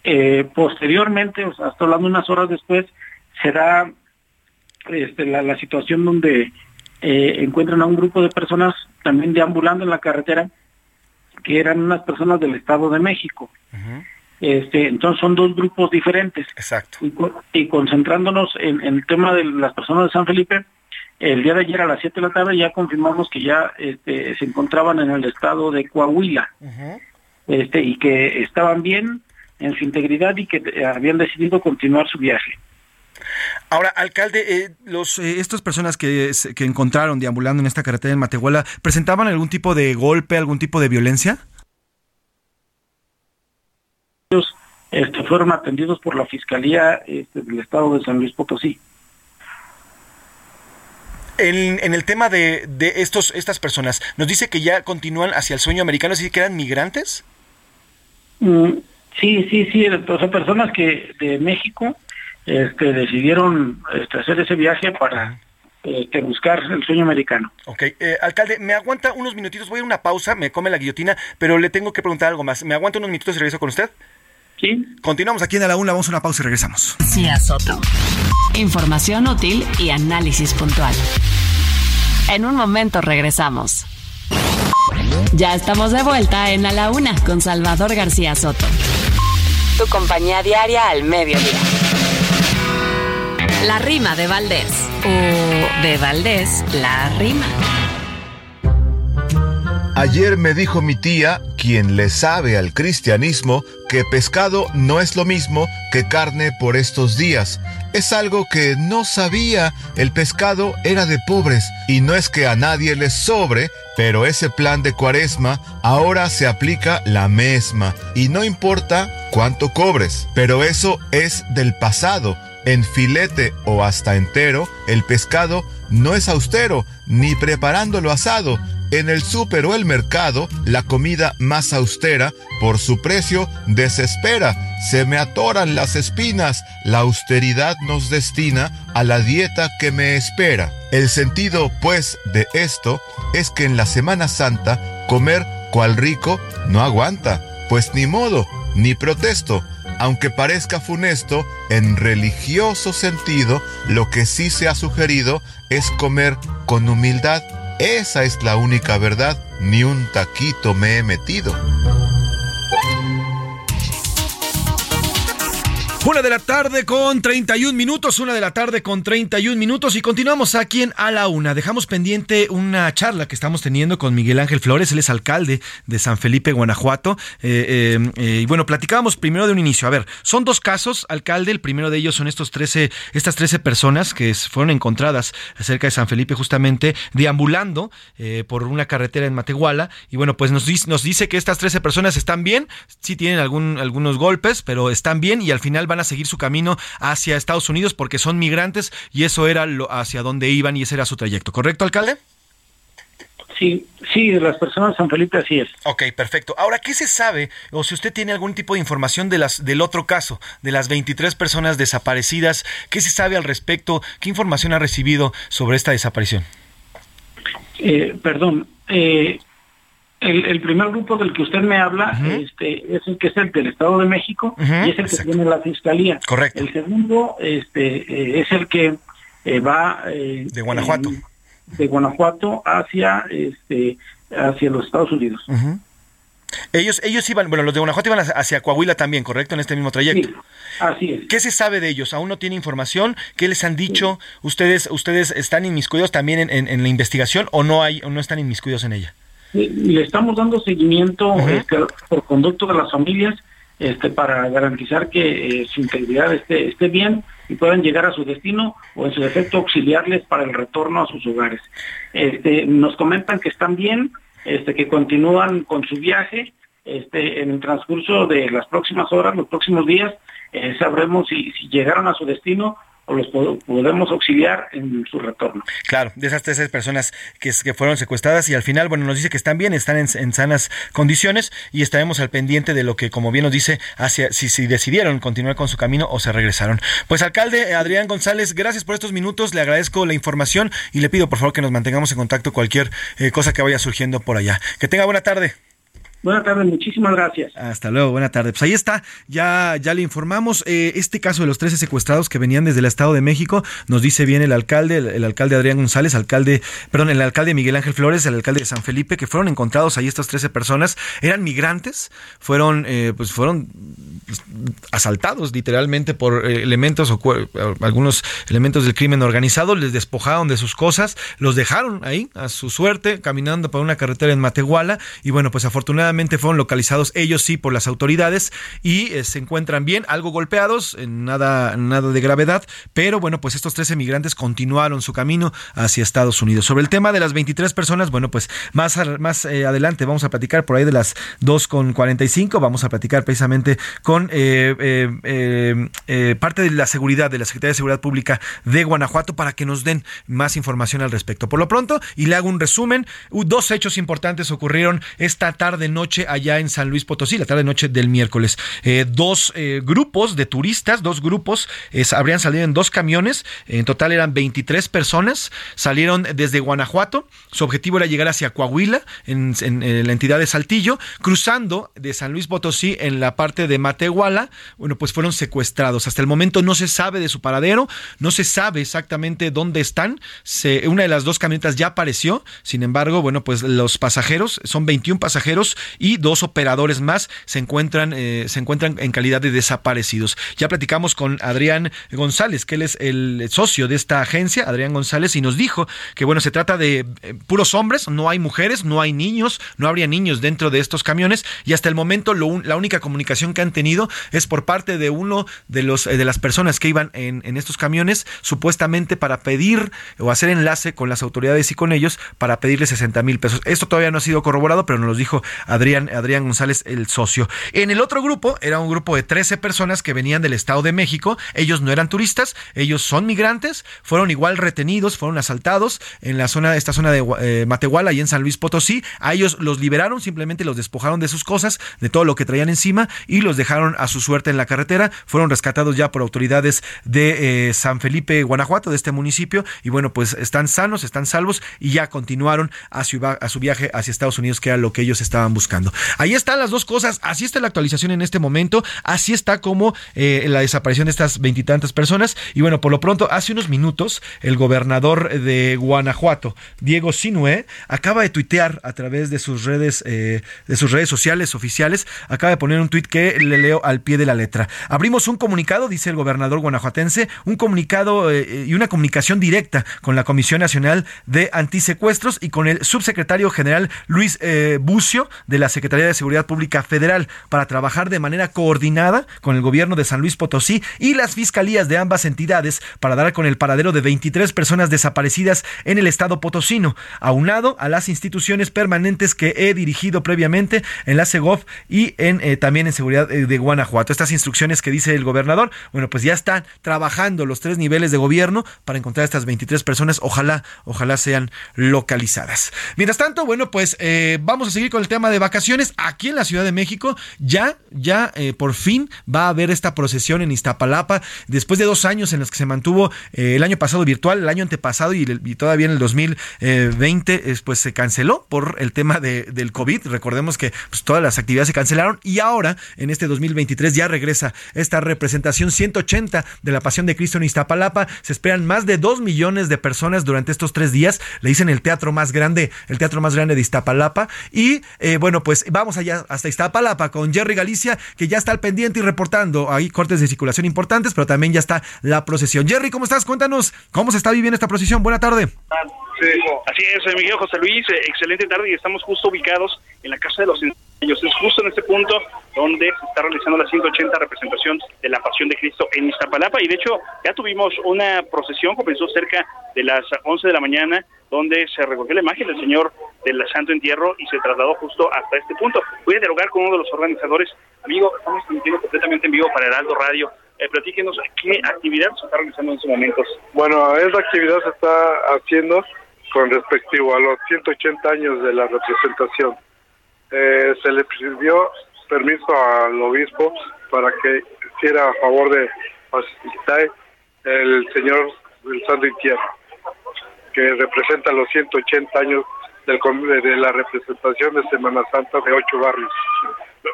eh, posteriormente, o sea, hasta hablando unas horas después, se da este, la, situación donde eh, encuentran a un grupo de personas también deambulando en la carretera que eran unas personas del Estado de México. Este, entonces son dos grupos diferentes. Exacto. Y, concentrándonos en, el tema de las personas de San Felipe, el día de ayer a las 7 de la tarde ya confirmamos que ya este, se encontraban en el estado de Coahuila este, y que estaban bien en su integridad y que habían decidido continuar su viaje. Ahora, alcalde, eh, los eh, estas personas que, que encontraron deambulando en esta carretera en Matehuala, ¿presentaban algún tipo de golpe, algún tipo de violencia? Ellos este, fueron atendidos por la Fiscalía este, del Estado de San Luis Potosí. En, el tema de, de, estos estas personas, nos dice que ya continúan hacia el sueño americano, ¿así que eran migrantes? Mm, sí, sí, sí, son personas que de México este, decidieron este, hacer ese viaje para este, buscar el sueño americano. Ok, eh, alcalde, me aguanta unos minutitos, voy a una pausa, me come la guillotina, pero le tengo que preguntar algo más. ¿Me aguanta unos minutitos y regreso con usted? Sí. Continuamos aquí en la una, vamos a una pausa y regresamos. Sí, Soto. Información útil y análisis puntual. En un momento regresamos. Ya estamos de vuelta en A la Una con Salvador García Soto. Tu compañía diaria al mediodía. La rima de Valdés. O de Valdés, la rima. Ayer me dijo mi tía, quien le sabe al cristianismo, que pescado no es lo mismo que carne por estos días. Es algo que no sabía, el pescado era de pobres, y no es que a nadie les sobre, pero ese plan de cuaresma ahora se aplica la misma, y no importa cuánto cobres, pero eso es del pasado en filete o hasta entero, el pescado no es austero, ni preparándolo asado. En el súper o el mercado, la comida más austera, por su precio, desespera. Se me atoran las espinas, la austeridad nos destina a la dieta que me espera. El sentido, pues, de esto es que en la Semana Santa, comer cual rico no aguanta, pues ni modo, ni protesto aunque parezca funesto, en religioso sentido, lo que sí se ha sugerido es comer con humildad. Esa es la única verdad, ni un taquito me he metido. Una de la tarde con 31 minutos, una de la tarde con 31 minutos y continuamos aquí en A la Una. Dejamos pendiente una charla que estamos teniendo con Miguel Ángel Flores, él es alcalde de San Felipe, Guanajuato. Eh, eh, eh, y bueno, platicábamos primero de un inicio. A ver, son dos casos, alcalde. El primero de ellos son estos 13, estas 13 personas que fueron encontradas cerca de San Felipe, justamente deambulando por una carretera en Matehuala. Y bueno, pues nos, nos dice que estas 13 personas están bien, sí tienen algún, algunos golpes, pero están bien y al final van a seguir su camino hacia Estados Unidos porque son migrantes y eso era lo, hacia donde iban y ese era su trayecto. ¿Correcto, alcalde? Sí, sí, de las personas de San Felipe así es. Ok, perfecto. Ahora, ¿qué se sabe o si usted tiene algún tipo de información de las del otro caso, de las 23 personas desaparecidas? ¿Qué se sabe al respecto? ¿Qué información ha recibido sobre esta desaparición? Eh, perdón, eh, el, primer grupo del que usted me habla este, es el que es el del Estado de México y es el que tiene la Fiscalía. Correcto. El segundo este, eh, es el que eh, va... Eh, de Guanajuato. de Guanajuato hacia, este, hacia los Estados Unidos. Ellos, ellos iban, bueno, los de Guanajuato iban hacia Coahuila también, ¿correcto? En este mismo trayecto. Sí, así es. ¿Qué se sabe de ellos? ¿Aún no tiene información? ¿Qué les han dicho? ¿Ustedes, ustedes están inmiscuidos también en, en, la investigación o no hay, o no están inmiscuidos en ella? Le estamos dando seguimiento este, por conducto de las familias este, para garantizar que eh, su integridad esté, esté bien y puedan llegar a su destino o en su defecto auxiliarles para el retorno a sus hogares. Este, nos comentan que están bien, este, que continúan con su viaje. Este, en el transcurso de las próximas horas, los próximos días, eh, sabremos si, si llegaron a su destino o los podemos auxiliar en su retorno. Claro, de esas tres personas que, fueron secuestradas y al final, bueno, nos dice que están bien, están en, sanas condiciones y estaremos al pendiente de lo que, como bien nos dice, hacia si, si decidieron continuar con su camino o se regresaron. Pues alcalde Adrián González, gracias por estos minutos, le agradezco la información y le pido por favor que nos mantengamos en contacto cualquier eh, cosa que vaya surgiendo por allá. Que tenga buena tarde. Buenas tardes, muchísimas gracias. Hasta luego, buena tarde. Pues ahí está, ya, ya le informamos. Eh, este caso de los 13 secuestrados que venían desde el Estado de México, nos dice bien el alcalde, el, alcalde Adrián González, alcalde, perdón, el alcalde Miguel Ángel Flores, el alcalde de San Felipe, que fueron encontrados ahí estas 13 personas, eran migrantes, fueron, eh, pues fueron pues, asaltados literalmente por eh, elementos o algunos elementos del crimen organizado, les despojaron de sus cosas, los dejaron ahí a su suerte, caminando por una carretera en Matehuala, y bueno, pues afortunadamente fueron localizados ellos sí por las autoridades y eh, se encuentran bien, algo golpeados, nada, nada de gravedad, pero bueno, pues estos tres emigrantes continuaron su camino hacia Estados Unidos. Sobre el tema de las 23 personas, bueno, pues más, más eh, adelante vamos a platicar por ahí de las 2.45, vamos a platicar precisamente con eh, parte de la seguridad, de la Secretaría de Seguridad Pública de Guanajuato para que nos den más información al respecto. Por lo pronto, y le hago un resumen, dos hechos importantes ocurrieron esta tarde noche noche allá en San Luis Potosí, la tarde noche del miércoles. Eh, dos eh, grupos de turistas, dos grupos, habrían salido en dos camiones, en total eran 23 personas, salieron desde Guanajuato, su objetivo era llegar hacia Coahuila, en, la entidad de Saltillo, cruzando de San Luis Potosí en la parte de Matehuala, bueno, pues fueron secuestrados. Hasta el momento no se sabe de su paradero, no se sabe exactamente dónde están. una de las dos camionetas ya apareció, sin embargo, bueno, pues los pasajeros, son 21 pasajeros y dos operadores más se encuentran, eh, se encuentran en calidad de desaparecidos. Ya platicamos con Adrián González, que él es el socio de esta agencia, Adrián González, y nos dijo que bueno, se trata de eh, puros hombres, no hay mujeres, no hay niños, no habría niños dentro de estos camiones y hasta el momento la única comunicación que han tenido es por parte de uno de los eh, de las personas que iban en, estos camiones supuestamente para pedir o hacer enlace con las autoridades y con ellos para pedirle 60 mil pesos. Esto todavía no ha sido corroborado, pero nos lo dijo Adrián, Adrián González, el socio. En el otro grupo era un grupo de 13 personas que venían del Estado de México. Ellos no eran turistas, ellos son migrantes, fueron igual retenidos, fueron asaltados en la zona, esta zona de eh, Matehuala y en San Luis Potosí. A ellos los liberaron, simplemente los despojaron de sus cosas, de todo lo que traían encima y los dejaron a su suerte en la carretera. Fueron rescatados ya por autoridades de eh, San Felipe, Guanajuato, de este municipio. Y bueno, pues están sanos, están salvos y ya continuaron a su, a su viaje hacia Estados Unidos, que era lo que ellos estaban buscando. Ahí están las dos cosas, así está la actualización en este momento, así está como eh, la desaparición de estas veintitantas personas. Y bueno, por lo pronto, hace unos minutos, el gobernador de Guanajuato, Diego Sinue, acaba de tuitear a través de sus redes, eh, de sus redes sociales oficiales, acaba de poner un tuit que le leo al pie de la letra. Abrimos un comunicado, dice el gobernador guanajuatense, un comunicado eh, y una comunicación directa con la Comisión Nacional de Antisecuestros y con el subsecretario general Luis Bucio de la Secretaría de Seguridad Pública Federal para trabajar de manera coordinada con el gobierno de San Luis Potosí y las fiscalías de ambas entidades para dar con el paradero de 23 personas desaparecidas en el estado potosino, aunado a las instituciones permanentes que he dirigido previamente en la CEGOF y en eh, también en seguridad eh, de Guanajuato. Estas instrucciones que dice el gobernador, bueno, pues ya están trabajando los tres niveles de gobierno para encontrar a estas 23 personas, ojalá, ojalá sean localizadas. Mientras tanto, bueno, pues eh, vamos a seguir con el tema de vacaciones aquí en la Ciudad de México. Ya, ya eh, por fin va a haber esta procesión en Iztapalapa después de dos años en los que se mantuvo eh, el año pasado virtual, el año antepasado y, todavía en el 2020 pues se canceló por el tema de, del COVID. Recordemos que pues, todas las actividades se cancelaron y ahora en este 2023 ya regresa esta representación 180 de la Pasión de Cristo en Iztapalapa. Se esperan más de dos millones de personas durante estos tres días. Le dicen el teatro más grande, el teatro más grande de Iztapalapa y eh, bueno pues vamos allá hasta Iztapalapa con Jerry Galicia, que ya está al pendiente y reportando. Hay cortes de circulación importantes, pero también ya está la procesión. Jerry, ¿cómo estás? Cuéntanos cómo se está viviendo esta procesión. Buena tarde. Sí, así es, Miguel José Luis. Eh, excelente tarde y estamos justo ubicados en la Casa de los Ensayos. Es justo en este punto donde se está realizando la 180 representación de la Pasión de Cristo en Iztapalapa. Y de hecho, ya tuvimos una procesión, comenzó cerca de las 11 de la mañana donde se recogió la imagen del Señor del Santo Entierro y se trasladó justo hasta este punto. Voy a dialogar con uno de los organizadores. Amigo, estamos transmitiendo completamente en vivo para Heraldo Radio. Eh, platíquenos qué actividad se está realizando en estos momentos. Bueno, esa actividad se está haciendo con respectivo a los 180 años de la representación. Eh, se le pidió permiso al obispo para que hiciera a favor de facilitar el Señor del Santo Entierro que representa los 180 años del, de la representación de Semana Santa de ocho barrios.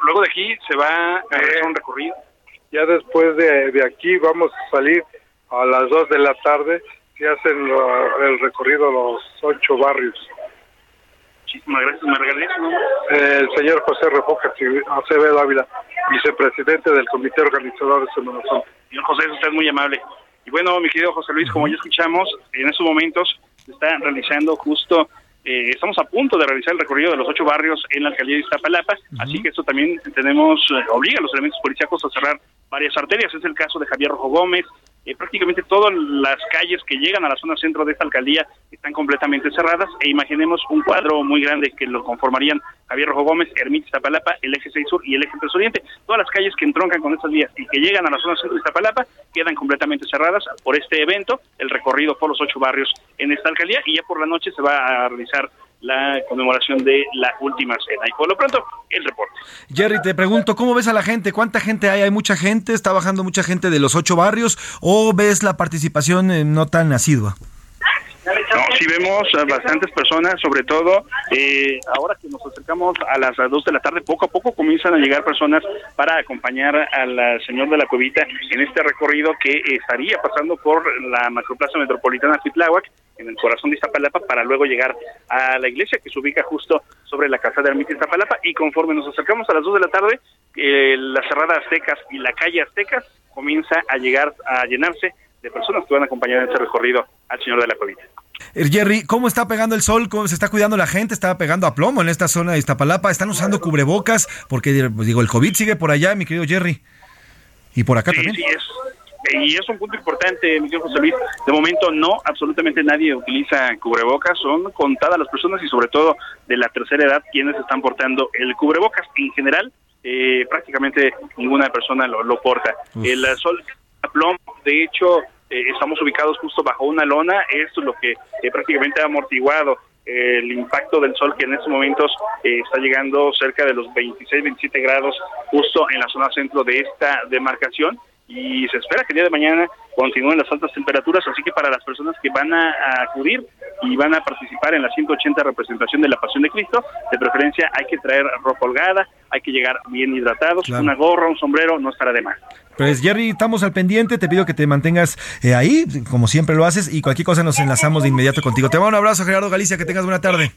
Luego de aquí se va a hacer un recorrido. Ya después de, de aquí vamos a salir a las dos de la tarde y hacen el recorrido a los ocho barrios. Muchísimas gracias. ¿Me regalé El señor José Refoca Acevedo Ávila, vicepresidente del Comité Organizador de Semana Santa. Señor José, usted es muy amable. Y bueno, mi querido José Luis, como ya escuchamos, en estos momentos se está realizando justo eh, estamos a punto de realizar el recorrido de los ocho barrios en la alcaldía de Iztapalapa, así que esto también tenemos, eh, obliga a los elementos policíacos a cerrar varias arterias. Es el caso de Javier Rojo Gómez, eh, prácticamente todas las calles que llegan a la zona centro de esta alcaldía están completamente cerradas e imaginemos un cuadro muy grande que lo conformarían Javier Rojo Gómez, Ermita Iztapalapa, el eje 6 sur y el eje 3 oriente. Todas las calles que entroncan con estas vías y que llegan a la zona centro de Iztapalapa quedan completamente cerradas por este evento, el recorrido por los ocho barrios en esta alcaldía y ya por la noche se va a realizar la conmemoración de la última cena. Y por lo pronto, el reporte. Jerry, te pregunto, ¿cómo ves a la gente? ¿Cuánta gente hay? ¿Hay mucha gente? ¿Está bajando mucha gente de los ocho barrios? ¿O ves la participación eh, no tan asidua? No, sí vemos a bastantes personas, sobre todo eh, ahora que nos acercamos a las dos de la tarde, poco a poco comienzan a llegar personas para acompañar al señor de la Cuevita en este recorrido que estaría pasando por la macroplaza metropolitana Titláhuac, en el corazón de Iztapalapa, para luego llegar a la iglesia que se ubica justo sobre la casa de Ermita Iztapalapa. Y conforme nos acercamos a las dos de la tarde, eh, la cerrada Aztecas y la calle Aztecas comienza a llegar a llenarse de personas que van a acompañar en este recorrido al señor de la Cuevita. Eh, Jerry, ¿cómo está pegando el sol? ¿Cómo se está cuidando la gente? ¿Está pegando a plomo en esta zona de Iztapalapa? ¿Están usando cubrebocas? Porque, pues, digo, el COVID sigue por allá, mi querido Jerry. Y por acá también. Sí, es. Y es un punto importante, mi José Luis. De momento no, absolutamente nadie utiliza cubrebocas. Son contadas las personas y sobre todo de la tercera edad quienes están portando el cubrebocas. En general, eh, prácticamente ninguna persona lo, lo porta. El sol plomo, de hecho, eh, estamos ubicados justo bajo una lona, esto es lo que eh, prácticamente ha amortiguado eh, el impacto del sol que en estos momentos está llegando cerca de los 26, 27 grados justo en la zona centro de esta demarcación y se espera que el día de mañana continúen las altas temperaturas, así que para las personas que van a, acudir y van a participar en la 180 representación de la Pasión de Cristo, de preferencia hay que traer ropa holgada, hay que llegar bien hidratados, una gorra, un sombrero, no estará de más. Pues Jerry, estamos al pendiente, te pido que te mantengas eh, ahí, como siempre lo haces, y cualquier cosa nos enlazamos de inmediato contigo. Te mando un abrazo, Gerardo Galicia, que tengas buena tarde.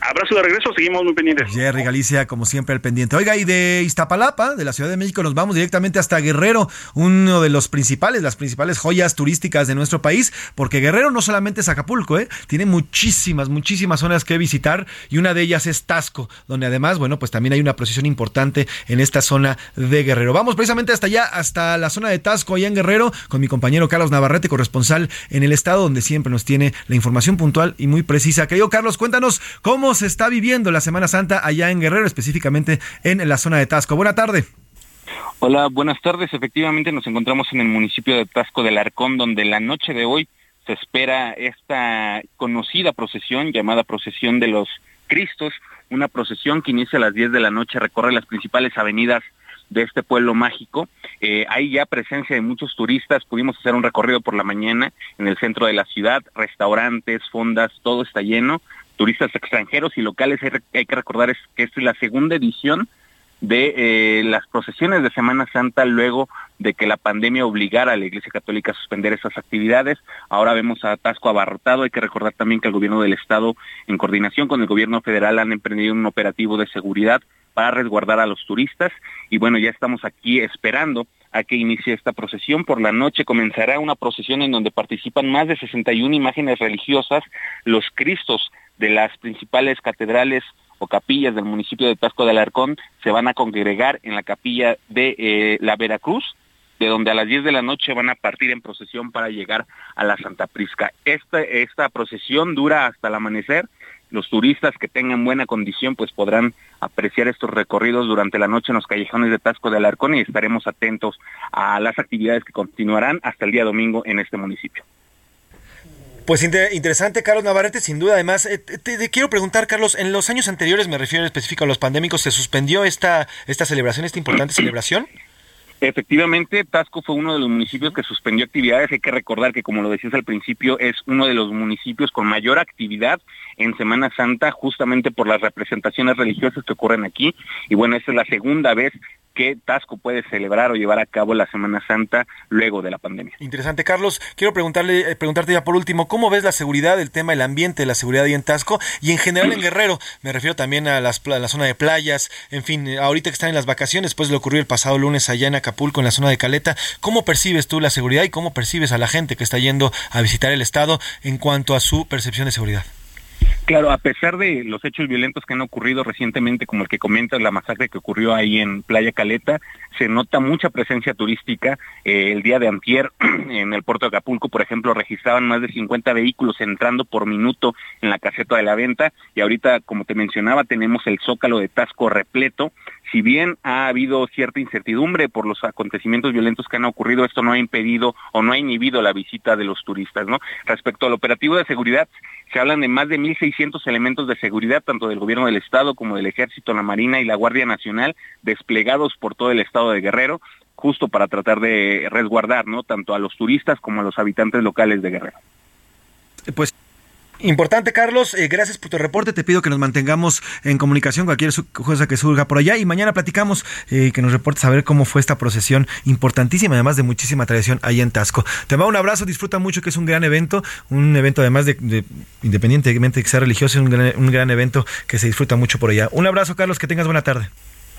Abrazo de regreso, seguimos muy pendientes. Jerry Galicia, como siempre, al pendiente. Oiga, y de Iztapalapa, de la Ciudad de México, nos vamos directamente hasta Guerrero, uno de los principales, las principales joyas turísticas de nuestro país, porque Guerrero no solamente es Acapulco, ¿eh? tiene muchísimas, muchísimas zonas que visitar, y una de ellas es Tasco, donde además, bueno, pues también hay una procesión importante en esta zona de Guerrero. Vamos precisamente hasta allá, hasta la zona de Tasco, allá en Guerrero, con mi compañero Carlos Navarrete, corresponsal en el estado, donde siempre nos tiene la información puntual y muy precisa. Querido Carlos, cuéntanos cómo se está viviendo la Semana Santa allá en Guerrero, específicamente en la zona de Tasco. Buena tarde. Hola, buenas tardes. Efectivamente nos encontramos en el municipio de Tasco del Arcón, donde la noche de hoy se espera esta conocida procesión llamada Procesión de los Cristos, una procesión que inicia a las 10 de la noche, recorre las principales avenidas de este pueblo mágico. Eh, hay ya presencia de muchos turistas, pudimos hacer un recorrido por la mañana en el centro de la ciudad, restaurantes, fondas, todo está lleno turistas extranjeros y locales. Hay, que recordar es que es la segunda edición de eh, las procesiones de Semana Santa luego de que la pandemia obligara a la Iglesia Católica a suspender esas actividades. Ahora vemos a Atasco abarrotado. Hay que recordar también que el gobierno del Estado, en coordinación con el gobierno federal, han emprendido un operativo de seguridad para resguardar a los turistas. Y bueno, ya estamos aquí esperando a que inicie esta procesión. Por la noche comenzará una procesión en donde participan más de 61 imágenes religiosas, los Cristos de las principales catedrales o capillas del municipio de Tasco de Alarcón se van a congregar en la capilla de eh, la Veracruz, de donde a las 10 de la noche van a partir en procesión para llegar a la Santa Prisca. Esta, esta procesión dura hasta el amanecer. Los turistas que tengan buena condición pues podrán apreciar estos recorridos durante la noche en los callejones de Tasco de Alarcón y estaremos atentos a las actividades que continuarán hasta el día domingo en este municipio. Pues interesante, Carlos Navarrete, sin duda. Además, eh, te, quiero preguntar, Carlos, en los años anteriores, me refiero específico a los pandémicos, ¿se suspendió esta, esta celebración, esta importante celebración? Efectivamente, Tasco fue uno de los municipios que suspendió actividades. Hay que recordar que, como lo decías al principio, es uno de los municipios con mayor actividad en Semana Santa, justamente por las representaciones religiosas que ocurren aquí. Y bueno, esta es la segunda vez que Tasco puede celebrar o llevar a cabo la Semana Santa luego de la pandemia. Interesante, Carlos. Quiero preguntarle, eh, preguntarte ya por último, ¿cómo ves la seguridad, el tema, el ambiente de la seguridad ahí en Tasco y en general en Guerrero? Me refiero también a, las, la zona de playas, en fin, eh, ahorita que están en las vacaciones, después de lo ocurrió el pasado lunes allá en Acapulco, en la zona de Caleta, ¿cómo percibes tú la seguridad y cómo percibes a la gente que está yendo a visitar el estado en cuanto a su percepción de seguridad? Claro, a pesar de los hechos violentos que han ocurrido recientemente, como el que comentas, la masacre que ocurrió ahí en Playa Caleta, se nota mucha presencia turística. Eh, el día de antier, en el puerto de Acapulco, por ejemplo, registraban más de 50 vehículos entrando por minuto en la caseta de la venta y ahorita, como te mencionaba, tenemos el zócalo de Tasco repleto. Si bien ha habido cierta incertidumbre por los acontecimientos violentos que han ocurrido, esto no ha impedido o no ha inhibido la visita de los turistas, ¿no? Respecto al operativo de seguridad, se hablan de más de 1.600 elementos de seguridad, tanto del gobierno del Estado como del Ejército, la Marina y la Guardia Nacional, desplegados por todo el Estado de Guerrero, justo para tratar de resguardar, ¿no? Tanto a los turistas como a los habitantes locales de Guerrero. Pues Importante, Carlos. Eh, gracias por tu reporte. Te pido que nos mantengamos en comunicación cualquier cosa que surja por allá. Y mañana platicamos eh, que nos reportes a ver cómo fue esta procesión importantísima, además de muchísima tradición allá en Tasco. Te mando un abrazo. Disfruta mucho, que es un gran evento. Un evento, además de, independientemente de que sea religioso, es un gran evento que se disfruta mucho por allá. Un abrazo, Carlos. Que tengas buena tarde.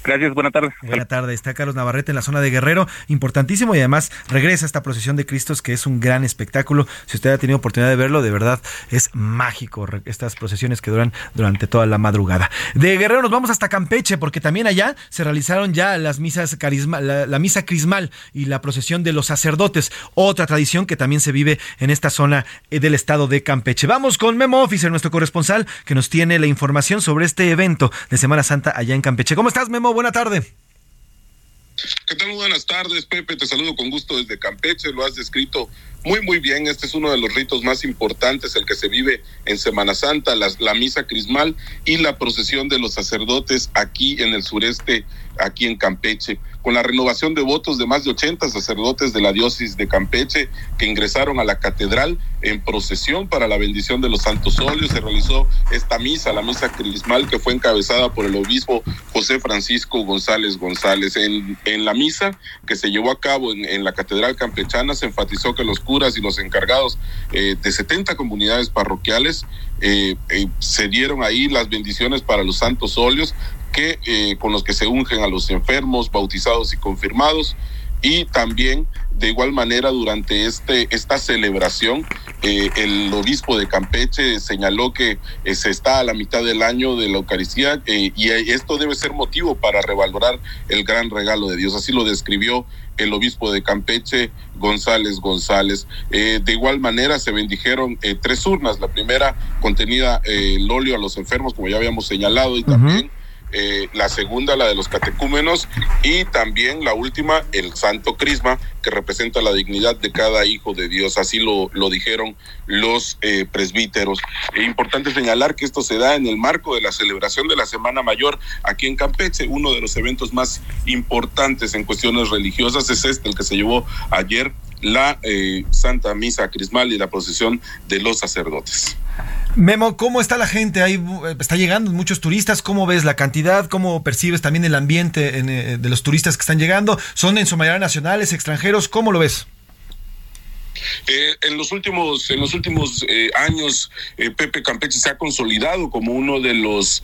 Gracias, buena tarde. Buena tarde. Está Carlos Navarrete en la zona de Guerrero, importantísimo y además regresa esta procesión de Cristos que es un gran espectáculo. Si usted ha tenido oportunidad de verlo, de verdad es mágico estas procesiones que duran durante toda la madrugada. De Guerrero nos vamos hasta Campeche porque también allá se realizaron ya las misas carisma, la, misa crismal y la procesión de los sacerdotes, otra tradición que también se vive en esta zona eh, del estado de Campeche. Vamos con Memo Officer, nuestro corresponsal, que nos tiene la información sobre este evento de Semana Santa allá en Campeche. ¿Cómo estás, Memo? Buena tarde. ¿Qué tal? Buenas tardes, Pepe. Te saludo con gusto desde Campeche. Lo has descrito muy, muy bien. Este es uno de los ritos más importantes, el que se vive en Semana Santa, la, misa crismal y la procesión de los sacerdotes aquí en el sureste, aquí en Campeche con la renovación de votos de más de 80 sacerdotes de la diócesis de Campeche que ingresaron a la catedral en procesión para la bendición de los santos óleos. Se realizó esta misa, la misa crismal, que fue encabezada por el obispo José Francisco González González. En, en la misa que se llevó a cabo en, la catedral campechana se enfatizó que los curas y los encargados eh, de 70 comunidades parroquiales eh, eh, se dieron ahí las bendiciones para los santos óleos que eh, con los que se ungen a los enfermos, bautizados y confirmados. Y también, de igual manera, durante este, esta celebración, eh, el obispo de Campeche señaló que eh, se está a la mitad del año de la Eucaristía y esto debe ser motivo para revalorar el gran regalo de Dios. Así lo describió el obispo de Campeche, González González. de igual manera se bendijeron tres urnas. La primera contenida el óleo a los enfermos, como ya habíamos señalado, y también eh, la segunda la de los catecúmenos y también la última el Santo Crisma que representa la dignidad de cada hijo de Dios, así lo, lo dijeron los eh, presbíteros. Es importante señalar que esto se da en el marco de la celebración de la Semana Mayor aquí en Campeche, uno de los eventos más importantes en cuestiones religiosas es este, el que se llevó ayer la eh, Santa Misa Crismal y la procesión de los sacerdotes. Memo, ¿cómo está la gente? Ahí eh, está llegando muchos turistas. ¿Cómo ves la cantidad? ¿Cómo percibes también el ambiente eh, de los turistas que están llegando? ¿Son en su mayoría nacionales, extranjeros? ¿Cómo lo ves? Eh, en los últimos, en los últimos eh, años, eh, Pepe Campeche se ha consolidado como uno de los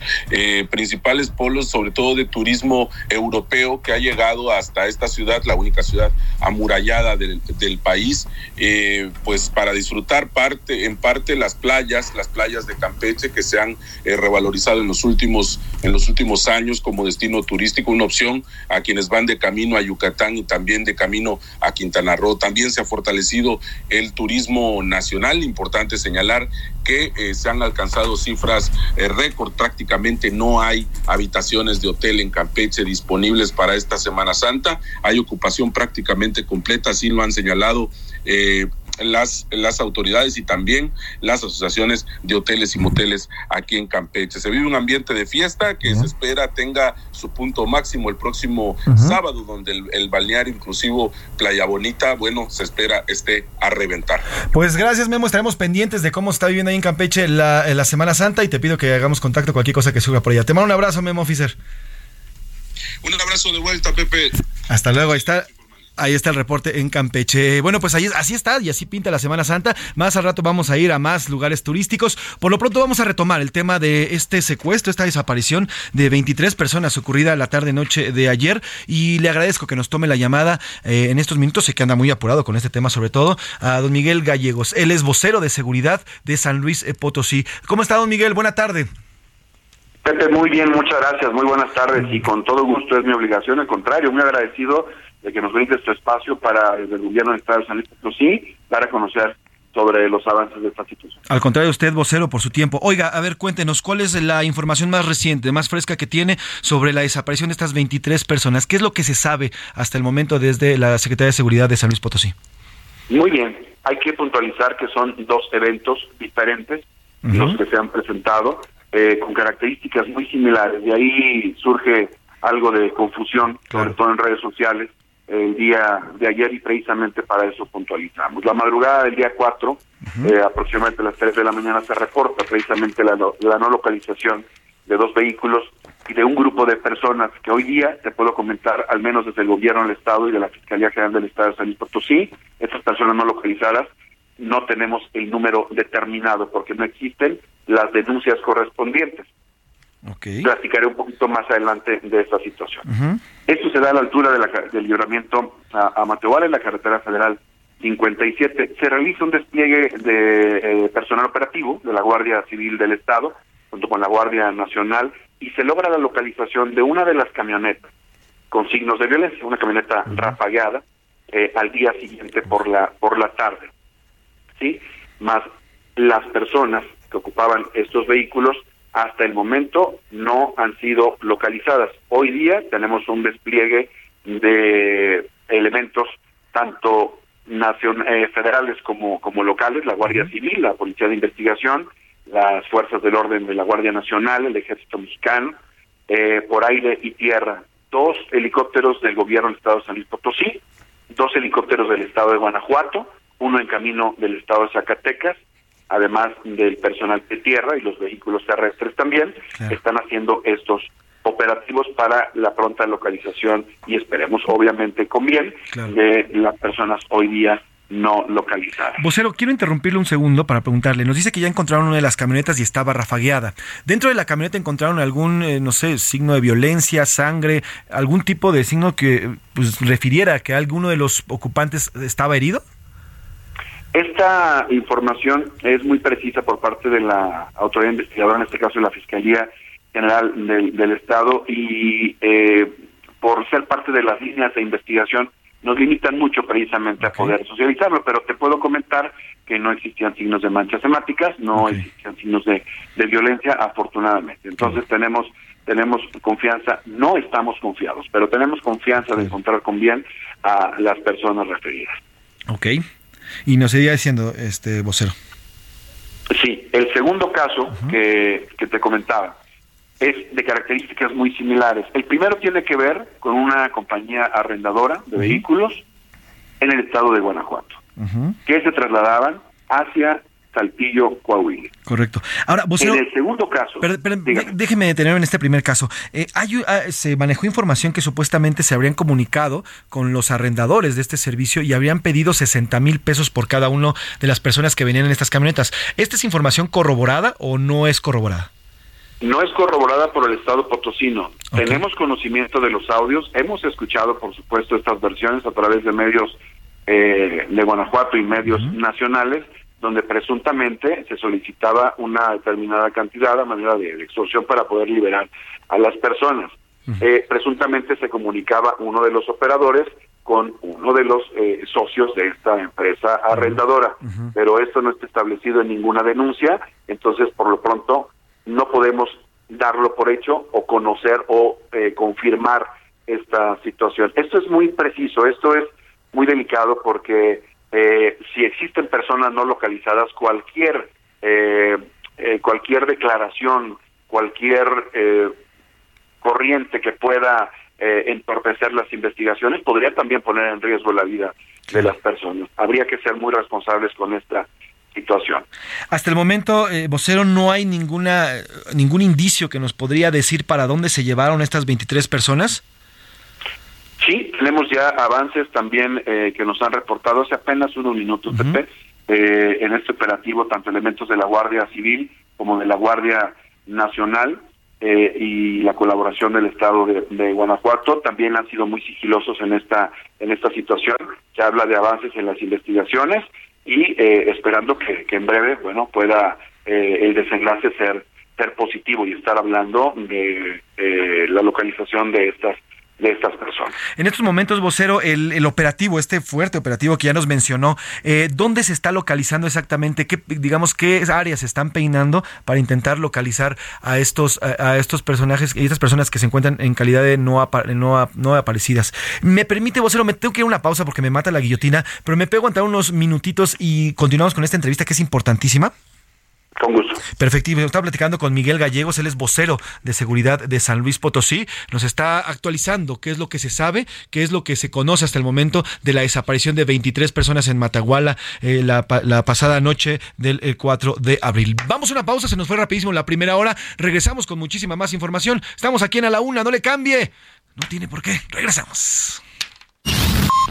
principales polos, sobre todo de turismo europeo, que ha llegado hasta esta ciudad, la única ciudad amurallada del, del país, pues para disfrutar parte, en parte las playas, las playas de Campeche que se han revalorizado en los últimos, en los últimos años como destino turístico, una opción a quienes van de camino a Yucatán y también de camino a Quintana Roo. También se ha fortalecido el turismo nacional. Importante señalar que eh, se han alcanzado cifras eh, récord. Prácticamente no hay habitaciones de hotel en Campeche disponibles para esta Semana Santa. Hay ocupación prácticamente completa, así lo han señalado. Eh, las, las autoridades y también las asociaciones de hoteles y moteles aquí en Campeche. Se vive un ambiente de fiesta que se espera tenga su punto máximo el próximo sábado, donde el, balneario inclusivo Playa Bonita, bueno, se espera esté a reventar. Pues gracias, Memo. Estaremos pendientes de cómo está viviendo ahí en Campeche la, la Semana Santa y te pido que hagamos contacto cualquier cosa que suba por allá. Te mando un abrazo, Memo Officer. Un abrazo de vuelta, Pepe. Hasta luego, ahí está. Ahí está el reporte en Campeche. Bueno, pues ahí, así está y así pinta la Semana Santa. Más al rato vamos a ir a más lugares turísticos. Por lo pronto vamos a retomar el tema de este secuestro, esta desaparición de 23 personas ocurrida la tarde-noche de ayer. Y le agradezco que nos tome la llamada eh, en estos minutos. Sé que anda muy apurado con este tema, sobre todo a don Miguel Gallegos. Él es vocero de seguridad de San Luis Potosí. ¿Cómo está, don Miguel? Buena tarde. Pepe, muy bien, muchas gracias, muy buenas tardes y con todo gusto es mi obligación, al contrario, muy agradecido de que nos brinde este espacio para desde el gobierno del Estado de San Luis Potosí dar a conocer sobre los avances de esta situación. Al contrario, usted, vocero, por su tiempo. Oiga, a ver, cuéntenos, ¿cuál es la información más reciente, más fresca que tiene sobre la desaparición de estas 23 personas? ¿Qué es lo que se sabe hasta el momento desde la Secretaría de Seguridad de San Luis Potosí? Muy bien, hay que puntualizar que son dos eventos diferentes los que se han presentado. Eh, con características muy similares. De ahí surge algo de confusión, sobre todo en redes sociales, el día de ayer y precisamente para eso puntualizamos. La madrugada del día 4, eh, aproximadamente a las 3 de la mañana, se reporta precisamente la, la no localización de dos vehículos y de un grupo de personas que hoy día, te puedo comentar, al menos desde el gobierno del Estado y de la Fiscalía General del Estado de San Luis Potosí, estas personas no localizadas, no tenemos el número determinado porque no existen las denuncias correspondientes. Okay. Platicaré un poquito más adelante de esta situación. Esto se da a la altura de la, del libramiento a, a en la carretera federal 57. Se realiza un despliegue de eh, personal operativo de la Guardia Civil del Estado, junto con la Guardia Nacional, y se logra la localización de una de las camionetas con signos de violencia, una camioneta rafagueada, eh, al día siguiente por la por la tarde. ¿Sí? Más las personas que ocupaban estos vehículos hasta el momento no han sido localizadas. Hoy día tenemos un despliegue de elementos tanto eh, federales como, como locales, la Guardia Civil, la Policía de Investigación, las Fuerzas del Orden de la Guardia Nacional, el Ejército Mexicano, eh, por aire y tierra, dos helicópteros del gobierno del Estado de San Luis Potosí, dos helicópteros del Estado de Guanajuato, uno en camino del Estado de Zacatecas, además del personal de tierra y los vehículos terrestres también, están haciendo estos operativos para la pronta localización y esperemos obviamente con bien de las personas hoy día no localizadas. Vocero, quiero interrumpirle un segundo para preguntarle. Nos dice que ya encontraron una de las camionetas y estaba rafagueada. ¿Dentro de la camioneta encontraron algún, eh, no sé, signo de violencia, sangre, algún tipo de signo que pues, refiriera que alguno de los ocupantes estaba herido? Esta información es muy precisa por parte de la autoridad investigadora, en este caso de la Fiscalía General del, Estado, y eh, por ser parte de las líneas de investigación, nos limitan mucho precisamente a poder socializarlo, pero te puedo comentar que no existían signos de manchas temáticas, no existían signos de, violencia, afortunadamente. Entonces tenemos tenemos confianza, no estamos confiados, pero tenemos confianza de encontrar con bien a las personas referidas. Ok. Y nos seguía diciendo, este vocero. Sí, el segundo caso que, que te comentaba es de características muy similares. El primero tiene que ver con una compañía arrendadora de vehículos en el estado de Guanajuato, que se trasladaban hacia Saltillo, Coahuila. Correcto. Ahora, vocero, en el segundo caso. déjeme detenerme en este primer caso. Eh, hay, ah, se manejó información que supuestamente se habrían comunicado con los arrendadores de este servicio y habrían pedido 60 mil pesos por cada uno de las personas que venían en estas camionetas. ¿Esta es información corroborada o no es corroborada? No es corroborada por el Estado potosino. Tenemos conocimiento de los audios, hemos escuchado, por supuesto, estas versiones a través de medios eh, de Guanajuato y medios nacionales donde presuntamente se solicitaba una determinada cantidad a manera de, extorsión para poder liberar a las personas. Eh, presuntamente se comunicaba uno de los operadores con uno de los eh, socios de esta empresa arrendadora, pero esto no está establecido en ninguna denuncia, entonces por lo pronto no podemos darlo por hecho o conocer o eh, confirmar esta situación. Esto es muy preciso, esto es muy delicado porque eh, si existen personas no localizadas, cualquier eh, eh, cualquier declaración, cualquier corriente que pueda entorpecer las investigaciones podría también poner en riesgo la vida de las personas. Habría que ser muy responsables con esta situación. Hasta el momento, vocero, no hay ninguna ningún indicio que nos podría decir para dónde se llevaron estas 23 personas. Sí, tenemos ya avances también eh, que nos han reportado hace apenas unos minutos, Pepe, eh, en este operativo, tanto elementos de la Guardia Civil como de la Guardia Nacional eh, y la colaboración del Estado de, Guanajuato también han sido muy sigilosos en esta en esta situación. Se habla de avances en las investigaciones y esperando que, que, en breve, bueno, pueda el desenlace ser ser positivo y estar hablando de la localización de estas de estas personas. En estos momentos, vocero, el, el operativo, este fuerte operativo que ya nos mencionó, eh, ¿dónde se está localizando exactamente? ¿Qué, digamos, qué áreas se están peinando para intentar localizar a estos, a, estos personajes y estas personas que se encuentran en calidad de no, no, no aparecidas? Me permite, vocero, me tengo que ir a una pausa porque me mata la guillotina, pero me pego a unos minutitos y continuamos con esta entrevista que es importantísima. Con gusto. Perfectivo. Estaba platicando con Miguel Gallegos, él es vocero de seguridad de San Luis Potosí. Nos está actualizando qué es lo que se sabe, qué es lo que se conoce hasta el momento de la desaparición de 23 personas en Mataguala eh, la, pasada noche del 4 de abril. Vamos a una pausa, se nos fue rapidísimo la primera hora. Regresamos con muchísima más información. Estamos aquí en A la Una, no le cambie. No tiene por qué. Regresamos.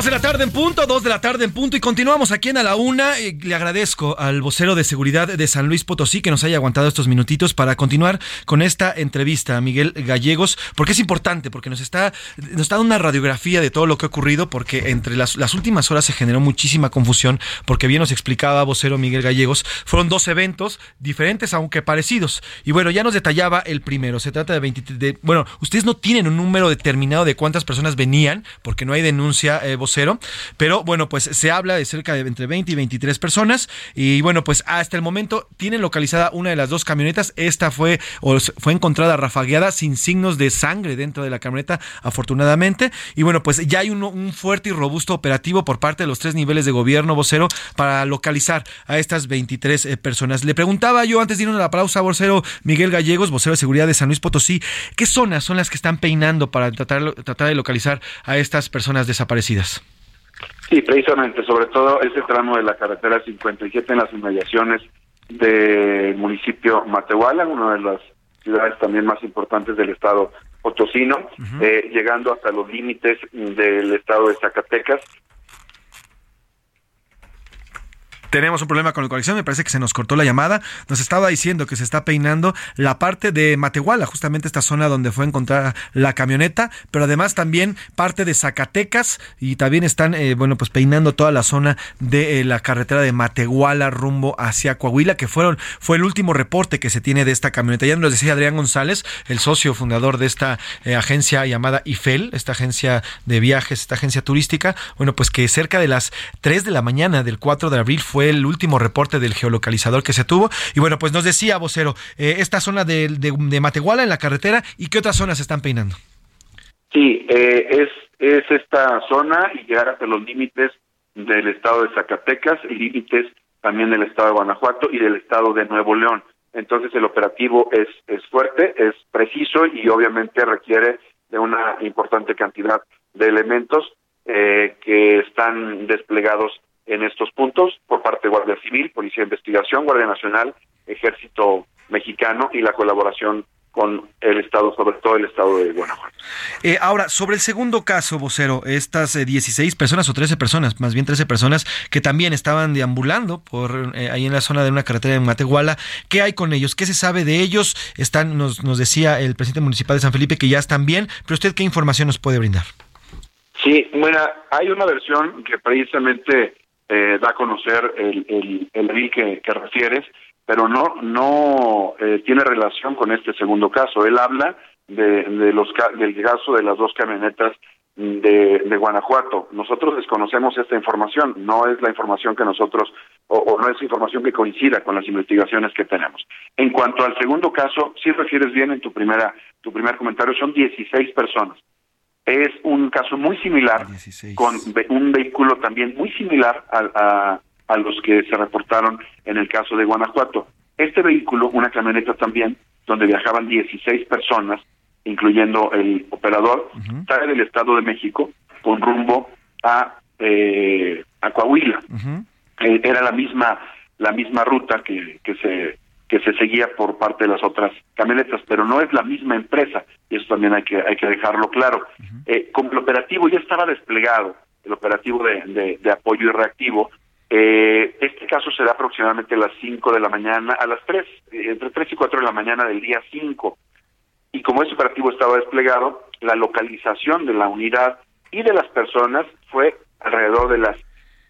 De la tarde en punto, dos de la tarde en punto y continuamos aquí en A la Una. le agradezco al vocero de seguridad de San Luis Potosí que nos haya aguantado estos minutitos para continuar con esta entrevista a Miguel Gallegos, porque es importante, porque nos está, nos está dando una radiografía de todo lo que ha ocurrido, porque entre las, las últimas horas se generó muchísima confusión, porque bien nos explicaba vocero Miguel Gallegos, fueron dos eventos diferentes aunque parecidos. Y bueno, ya nos detallaba el primero, se trata de 23, bueno, ustedes no tienen un número determinado de cuántas personas venían, porque no hay denuncia. Eh, vocero, pero bueno, pues se habla de cerca de entre 20 y 23 personas y bueno, pues hasta el momento tienen localizada una de las dos camionetas, esta fue o fue encontrada rafagueada sin signos de sangre dentro de la camioneta, afortunadamente, y bueno, pues ya hay un, un fuerte y robusto operativo por parte de los tres niveles de gobierno vocero para localizar a estas 23 eh, personas. Le preguntaba yo antes de irnos a la pausa, vocero Miguel Gallegos, vocero de seguridad de San Luis Potosí, ¿qué zonas son las que están peinando para tratar, tratar de localizar a estas personas desaparecidas? Sí, precisamente, sobre todo ese tramo de la carretera 57 en las inmediaciones del municipio Matehuala, una de las ciudades también más importantes del estado potosino, eh, llegando hasta los límites del estado de Zacatecas tenemos un problema con la conexión, me parece que se nos cortó la llamada. Nos estaba diciendo que se está peinando la parte de Matehuala, justamente esta zona donde fue encontrada la camioneta, pero además también parte de Zacatecas y también están, eh, bueno, pues peinando toda la zona de eh, la carretera de Matehuala rumbo hacia Coahuila, que fueron, fue el último reporte que se tiene de esta camioneta. Ya nos decía Adrián González, el socio fundador de esta eh, agencia llamada IFEL, esta agencia de viajes, esta agencia turística, bueno, pues que cerca de las 3 de la mañana del 4 de abril fue el último reporte del geolocalizador que se tuvo. Y bueno, pues nos decía, vocero, eh, esta zona de, de, Matehuala en la carretera y qué otras zonas se están peinando. Sí, eh, es, es esta zona y llegar hasta los límites del estado de Zacatecas y límites también del estado de Guanajuato y del estado de Nuevo León. Entonces el operativo es, es fuerte, es preciso y obviamente requiere de una importante cantidad de elementos eh, que están desplegados en estos puntos por parte de Guardia Civil, Policía de Investigación, Guardia Nacional, Ejército Mexicano y la colaboración con el Estado, sobre todo el Estado de Guanajuato. Eh, ahora, sobre el segundo caso, vocero, estas 16 eh, personas o 13 personas, más bien 13 personas que también estaban deambulando por eh, ahí en la zona de una carretera en Matehuala, ¿qué hay con ellos? ¿Qué se sabe de ellos? Están, nos, nos decía el presidente municipal de San Felipe que ya están bien, pero usted qué información nos puede brindar? Sí, bueno, hay una versión que precisamente eh, da a conocer el, el, el que, refieres, pero no no eh, tiene relación con este segundo caso. Él habla de, de los del caso de las dos camionetas de, de, Guanajuato. Nosotros desconocemos esta información, no es la información que nosotros, o, o, no es información que coincida con las investigaciones que tenemos. En cuanto al segundo caso, si refieres bien en tu primera, tu primer comentario, son 16 personas. Es un caso muy similar, 16. con un vehículo también muy similar a, a, a los que se reportaron en el caso de Guanajuato. Este vehículo, una camioneta también, donde viajaban 16 personas, incluyendo el operador, uh -huh. sale del Estado de México con rumbo a, eh, a Coahuila. Uh -huh. eh, era la misma la misma ruta que, que se que se seguía por parte de las otras camionetas, pero no es la misma empresa y eso también hay que hay que dejarlo claro. Uh -huh. eh, como el operativo ya estaba desplegado, el operativo de, de, de apoyo y reactivo, eh, este caso será aproximadamente a las 5 de la mañana, a las 3, entre 3 y 4 de la mañana del día 5 y como ese operativo estaba desplegado, la localización de la unidad y de las personas fue alrededor de las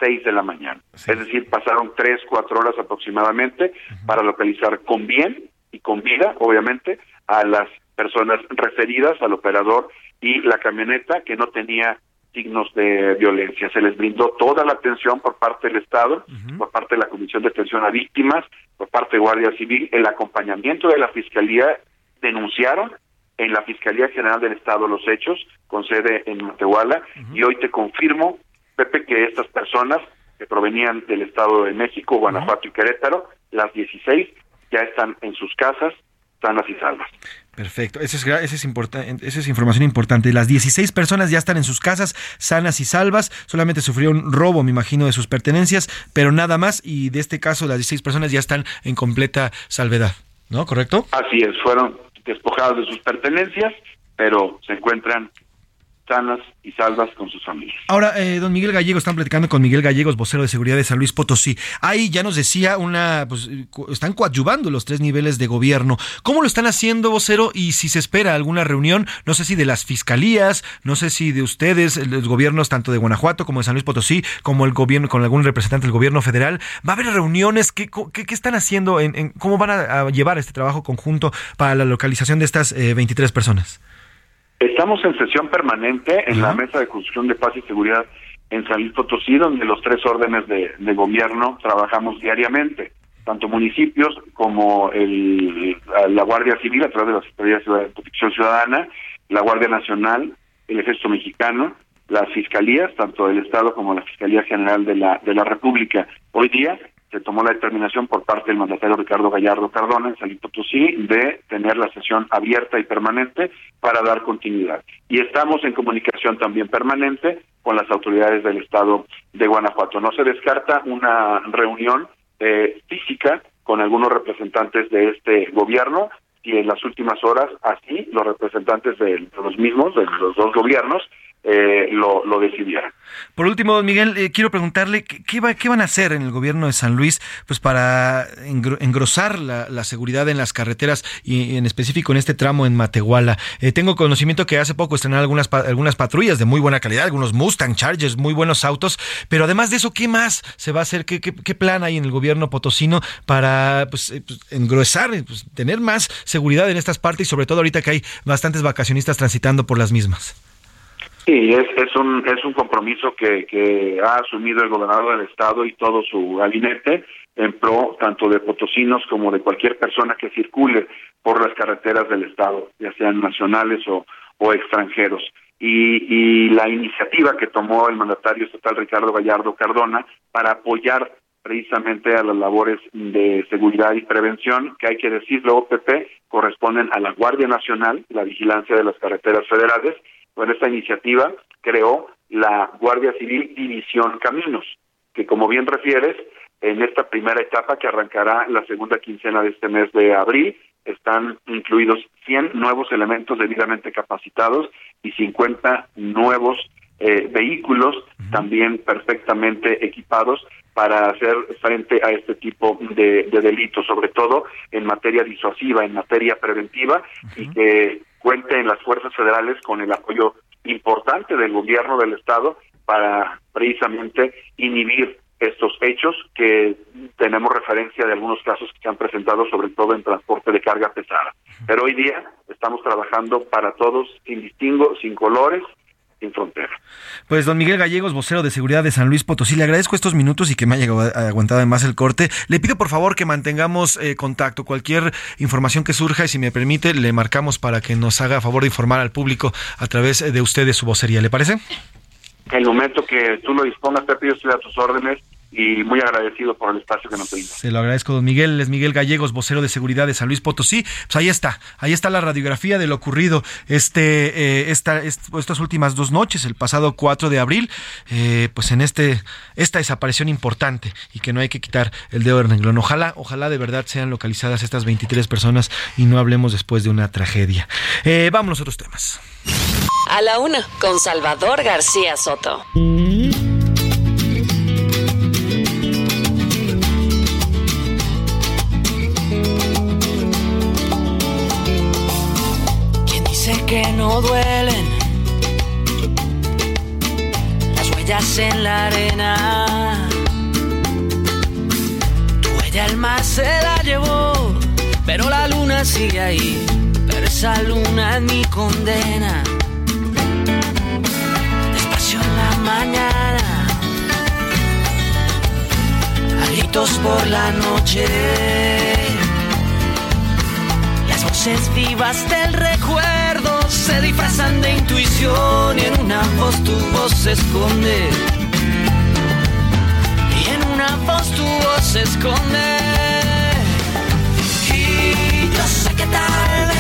seis de la mañana. Sí. Es decir, pasaron tres, cuatro horas aproximadamente uh -huh. para localizar con bien y con vida, obviamente, a las personas referidas al operador y la camioneta que no tenía signos de violencia. Se les brindó toda la atención por parte del Estado, uh -huh. por parte de la Comisión de Atención a Víctimas, por parte de Guardia Civil, el acompañamiento de la Fiscalía denunciaron en la Fiscalía General del Estado los hechos, con sede en Matehuala, uh -huh. y hoy te confirmo, Pepe, que estas personas que provenían del Estado de México, Guanajuato y Querétaro, las 16, ya están en sus casas, sanas y salvas. Perfecto, esa es, es, importante, esa es información importante. Las 16 personas ya están en sus casas, sanas y salvas, solamente sufrieron robo, me imagino, de sus pertenencias, pero nada más, y de este caso las 16 personas ya están en completa salvedad. ¿No? ¿Correcto? Así es, fueron despojados de sus pertenencias, pero se encuentran sanas y salvas con sus familias. Ahora, eh, don Miguel Gallegos, están platicando con Miguel Gallegos, vocero de seguridad de San Luis Potosí. Ahí ya nos decía una, pues están coadyuvando los tres niveles de gobierno. ¿Cómo lo están haciendo, vocero? Y si se espera alguna reunión, no sé si de las fiscalías, no sé si de ustedes, los gobiernos tanto de Guanajuato como de San Luis Potosí, como el gobierno, con algún representante del gobierno federal. ¿Va a haber reuniones? ¿Qué, qué, qué están haciendo? En, en, ¿Cómo van a, a, llevar este trabajo conjunto para la localización de estas eh, 23 personas? Estamos en sesión permanente en uh -huh. la Mesa de Construcción de Paz y Seguridad en San Luis Potosí, donde los tres órdenes de, de gobierno trabajamos diariamente, tanto municipios como el, la Guardia Civil a través de la Secretaría de Protección Ciudadana, la Guardia Nacional, el Ejército Mexicano, las fiscalías, tanto del Estado como la Fiscalía General de la, de la República. Hoy día se tomó la determinación por parte del mandatario Ricardo Gallardo Cardona en San Potosí de tener la sesión abierta y permanente para dar continuidad. Y estamos en comunicación también permanente con las autoridades del estado de Guanajuato. No se descarta una reunión eh, física con algunos representantes de este gobierno y en las últimas horas así los representantes de los mismos, de los dos gobiernos, eh, lo, lo. Por último, Miguel, eh, quiero preguntarle ¿qué, va, qué van a hacer en el gobierno de San Luis pues para engrosar la, seguridad en las carreteras y en específico en este tramo en Matehuala. Eh, tengo conocimiento que hace poco estrenaron algunas, algunas patrullas de muy buena calidad, algunos Mustang Chargers, muy buenos autos, pero además de eso, ¿qué más se va a hacer? ¿Qué, qué, qué plan hay en el gobierno potosino para pues, eh, pues engrosar, pues, tener más seguridad en estas partes y sobre todo ahorita que hay bastantes vacacionistas transitando por las mismas? Sí, es, es un es un compromiso que, ha asumido el gobernador del estado y todo su gabinete en pro tanto de potosinos como de cualquier persona que circule por las carreteras del estado, ya sean nacionales o, o extranjeros. Y, y la iniciativa que tomó el mandatario estatal Ricardo Gallardo Cardona para apoyar precisamente a las labores de seguridad y prevención, que hay que decirlo, OPP, corresponden a la Guardia Nacional, la vigilancia de las carreteras federales, con esta iniciativa creó la Guardia Civil División Caminos, que como bien refieres, en esta primera etapa que arrancará la segunda quincena de este mes de abril, están incluidos 100 nuevos elementos debidamente capacitados y 50 nuevos eh, vehículos uh -huh. también perfectamente equipados para hacer frente a este tipo de, de delitos, sobre todo en materia disuasiva, en materia preventiva, uh -huh. y que cuente en las fuerzas federales con el apoyo importante del gobierno del estado para precisamente inhibir estos hechos que tenemos referencia de algunos casos que se han presentado sobre todo en transporte de carga pesada. Pero hoy día estamos trabajando para todos sin distingo, sin colores, sin frontera. Pues don Miguel Gallegos, vocero de seguridad de San Luis Potosí, le agradezco estos minutos y que me haya aguantado más el corte. Le pido por favor que mantengamos eh, contacto. Cualquier información que surja y si me permite, le marcamos para que nos haga favor de informar al público a través de ustedes su vocería. ¿Le parece? el momento que tú lo dispongas, Pepe, yo estoy a tus órdenes y muy agradecido por el espacio que nos brinda. Se lo agradezco, don Miguel. Es Miguel Gallegos, vocero de seguridad de San Luis Potosí. Pues ahí está, ahí está la radiografía de lo ocurrido este, eh, esta, estas últimas dos noches, el pasado 4 de abril, eh, pues en este, esta desaparición importante y que no hay que quitar el dedo del renglón. Ojalá, ojalá de verdad sean localizadas estas 23 personas y no hablemos después de una tragedia. Eh, vámonos a otros temas. A la una, con Salvador García Soto. ¿Quién duelen. Las huellas en la arena? Tu huella el mar se la llevó, pero la luna sigue ahí. Pero esa luna es mi condena. Mañana, gritos por la noche, las voces vivas del recuerdo se disfrazan de intuición y en una voz tu voz se esconde. Y en una voz tu voz se esconde. Y yo sé que tal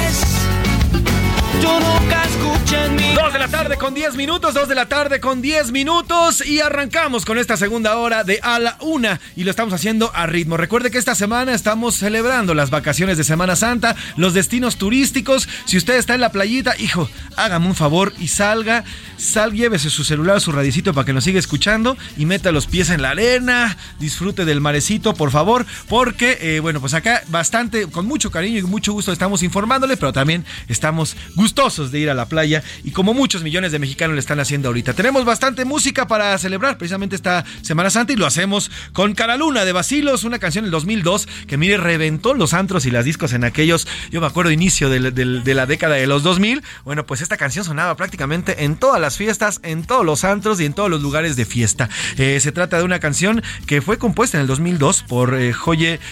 Dos de la tarde con 10 minutos, dos de la tarde con 10 minutos y arrancamos con esta segunda hora de A la Una y lo estamos haciendo a ritmo. Recuerde que esta semana estamos celebrando las vacaciones de Semana Santa, los destinos turísticos. Si usted está en la playita, hijo, hágame un favor y salga, sal, llévese su celular, su radicito para que nos siga escuchando y meta los pies en la arena, disfrute del marecito, por favor, porque, eh, bueno, pues acá bastante, con mucho cariño y mucho gusto estamos informándole, pero también estamos gustosos de ir a la playa y como muchos millones de mexicanos le están haciendo ahorita. Tenemos bastante música para celebrar precisamente esta Semana Santa y lo hacemos con Caraluna de Basilos, una canción del 2002 que mire reventó los antros y las discos en aquellos, yo me acuerdo inicio de, de la década de los 2000. Bueno, pues esta canción sonaba prácticamente en todas las fiestas, en todos los antros y en todos los lugares de fiesta. Eh, se trata de una canción que fue compuesta en el 2002 por, eh,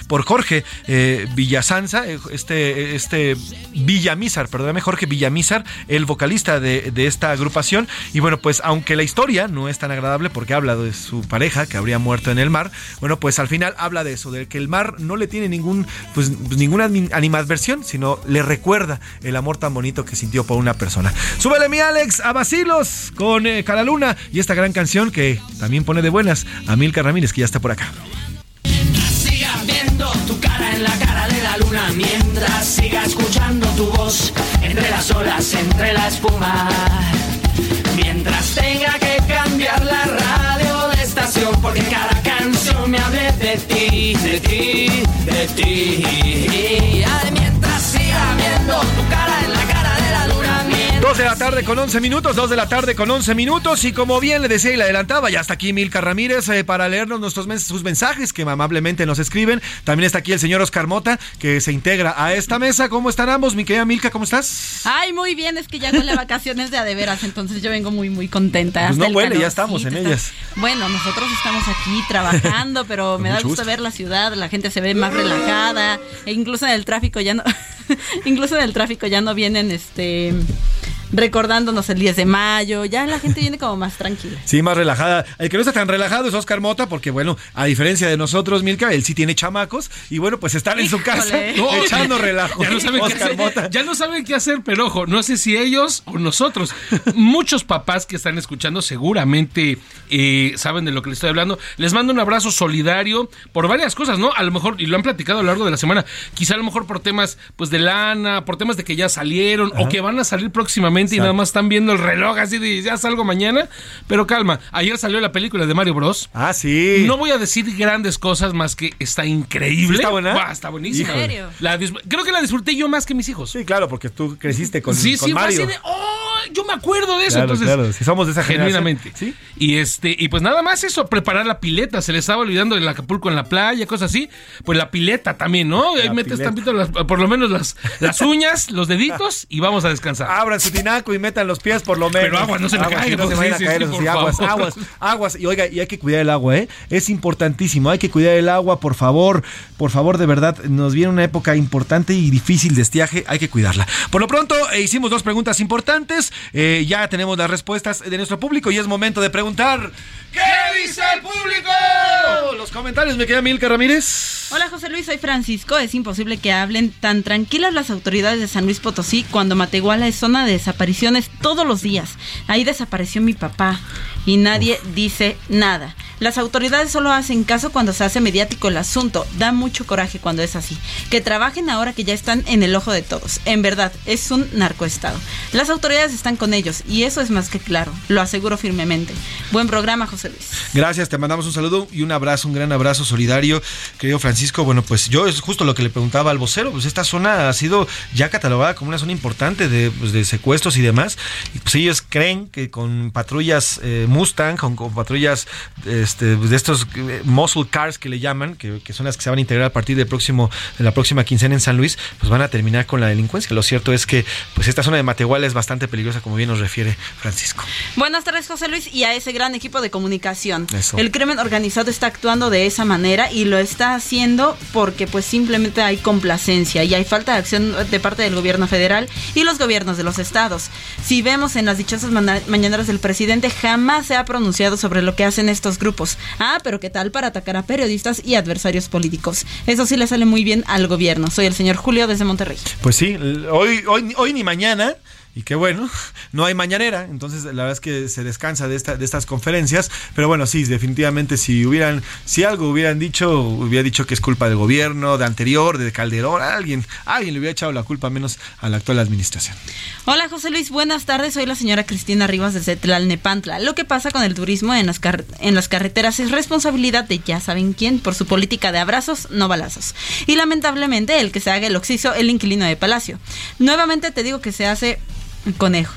por Jorge eh, Villasanza, este, este Villamizar, perdóname, Jorge Villamizar, el vocalista de, de esta agrupación. Y bueno, pues aunque la historia no es tan agradable porque habla de su pareja que habría muerto en el mar, bueno, pues al final habla de eso, de que el mar no le tiene ningún, pues, ninguna animadversión, sino le recuerda el amor tan bonito que sintió por una persona. Súbele mi Alex a Basilos con eh, Calaluna y esta gran canción que también pone de buenas a Milka Ramírez, que ya está por acá. Tu cara en la cara de la luna mientras siga escuchando tu voz entre las olas, entre la espuma. Mientras tenga que cambiar la radio de estación porque cada canción me hable de ti, de ti, de ti. Ay, mientras siga viendo tu cara en la 2 de la tarde con 11 minutos, 2 de la tarde con 11 minutos y como bien le decía y le adelantaba, ya está aquí Milka Ramírez eh, para leernos nuestros mens sus mensajes que amablemente nos escriben. También está aquí el señor Oscar Mota que se integra a esta mesa. ¿Cómo están ambos? Mi querida Milka, ¿cómo estás? Ay, muy bien, es que ya con las vacaciones de a adeveras, entonces yo vengo muy muy contenta. Pues no huele, ya estamos en ellas. Bueno, nosotros estamos aquí trabajando, pero me da gusto, gusto ver la ciudad, la gente se ve más relajada e incluso en el tráfico ya no incluso en el tráfico ya no vienen este recordándonos el 10 de mayo. Ya la gente viene como más tranquila. Sí, más relajada. El que no está tan relajado es Oscar Mota, porque bueno, a diferencia de nosotros, Milka, él sí tiene chamacos y bueno, pues están en su casa echando relajo. Ya no, saben qué hacer, ya no saben qué hacer, pero ojo, no sé si ellos o nosotros. Muchos papás que están escuchando seguramente eh, saben de lo que les estoy hablando. Les mando un abrazo solidario por varias cosas, ¿no? A lo mejor, y lo han platicado a lo largo de la semana, quizá a lo mejor por temas pues de lana, por temas de que ya salieron o que van a salir próximamente y nada más están viendo el reloj así de ya salgo mañana. Pero calma, ayer salió la película de Mario Bros. Ah, sí. No voy a decir grandes cosas más que está increíble. ¿Está buena? está buenísima. creo que la disfruté yo más que mis hijos. Sí, claro, porque tú creciste con, sí, sí, Mario. Así de, ¡oh! Yo me acuerdo de eso. Claro, entonces, claro, si somos de esa genuinamente. Y este, y pues nada más eso, preparar la pileta. Se le estaba olvidando el Acapulco en la playa, cosas así. Pues la pileta también, ¿no? Ahí metes tantito las- por lo menos las, las uñas, los deditos y vamos a descansar. Abran su tinaco y metan los pies por lo menos. Pero aguas, no se me Aguas, no se pues, vayan sí, a caer, sí, eso por sí, aguas, favor. aguas, aguas. Y oiga, y hay que cuidar el agua, ¿eh? Es importantísimo, hay que cuidar el agua, por favor, por favor, de verdad, nos viene una época importante y difícil de estiaje, hay que cuidarla. Por lo pronto, eh, hicimos dos preguntas importantes, eh, ya tenemos las respuestas de nuestro público y es momento de preguntar, ¿qué dice el público? Los comentarios, me queda Milka Ramírez. Hola José Luis, soy Francisco. Es imposible que hablen tan tranquilas las autoridades de San Luis Potosí cuando Matehuala es zona de desapariciones todos los días. Ahí desapareció mi papá y nadie dice nada. Las autoridades solo hacen caso cuando se hace mediático el asunto. Da mucho coraje cuando es así. Que trabajen ahora que ya están en el ojo de todos. En verdad, es un narcoestado. Las autoridades están con ellos y eso es más que claro. Lo aseguro firmemente. Buen programa, José Luis. Gracias, te mandamos un saludo y un abrazo, un gran abrazo solidario, querido Francisco. Bueno, pues yo es justo lo que le preguntaba al vocero, pues esta zona ha sido ya catalogada como una zona importante de, pues, secuestros y demás. Y pues ellos creen que con patrullas eh, Mustang, con, con patrullas este, de estos eh, muscle cars que le llaman, que, que son las que se van a integrar a partir del próximo, de la próxima quincena en San Luis, pues van a terminar con la delincuencia. Lo cierto es que pues esta zona de Matehuala es bastante peligrosa, como bien nos refiere Francisco. Buenas tardes, José Luis, y a ese gran equipo de comunicación. Eso. El crimen organizado está actuando de esa manera y lo está haciendo porque pues simplemente hay complacencia y hay falta de acción de parte del gobierno federal y los gobiernos de los estados. Si vemos en las dichosas mañaneras del presidente, jamás se ha pronunciado sobre lo que hacen estos grupos. Ah, pero ¿qué tal para atacar a periodistas y adversarios políticos? Eso sí le sale muy bien al gobierno. Soy el señor Julio desde Monterrey. Pues sí, hoy, hoy, hoy ni mañana. Y qué bueno, no hay mañanera, entonces la verdad es que se descansa de, esta, de estas conferencias, pero bueno, sí, definitivamente si hubieran, si algo hubieran dicho, hubiera dicho que es culpa del gobierno, de anterior, de Calderón, alguien, alguien le hubiera echado la culpa menos a la actual administración. Hola José Luis, buenas tardes. Soy la señora Cristina Rivas desde Tlalnepantla. Lo que pasa con el turismo en las, en las carreteras es responsabilidad de ya saben quién por su política de abrazos, no balazos. Y lamentablemente el que se haga el oxiso, el inquilino de Palacio. Nuevamente te digo que se hace conejo.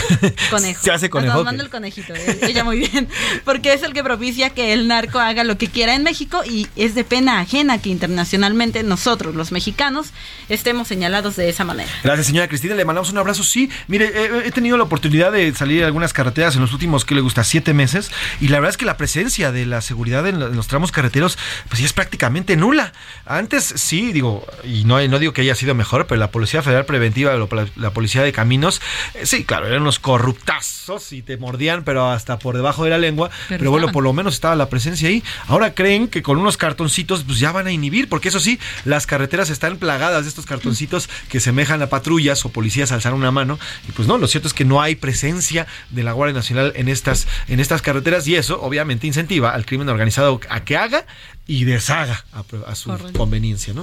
Conejo. Se hace conejo, ok. el conejito, eh, ella muy bien. Porque es el que propicia que el narco haga lo que quiera en México y es de pena ajena que internacionalmente nosotros, los mexicanos, estemos señalados de esa manera. Gracias, señora Cristina. Le mandamos un abrazo. Sí, mire, he, he tenido la oportunidad de salir a algunas carreteras en los últimos, ¿qué le gusta? Siete meses. Y la verdad es que la presencia de la seguridad en, lo- en los tramos carreteros, pues ya es prácticamente nula. Antes sí, digo, y no, no digo que haya sido mejor, pero la Policía Federal Preventiva, la, la Policía de Caminos, eh, sí, claro, eran unos corruptazos y te mordían, pero hasta por debajo de la lengua. Pero, Pero bueno, por lo menos estaba la presencia ahí. Ahora creen que con unos cartoncitos, pues ya van a inhibir, porque eso sí, las carreteras están plagadas de estos cartoncitos que semejan a patrullas o policías alzar una mano. Y pues no, lo cierto es que no hay presencia de la Guardia Nacional en estas, en estas carreteras y eso obviamente incentiva al crimen organizado a que haga y deshaga a, a su Correcto. conveniencia, ¿no?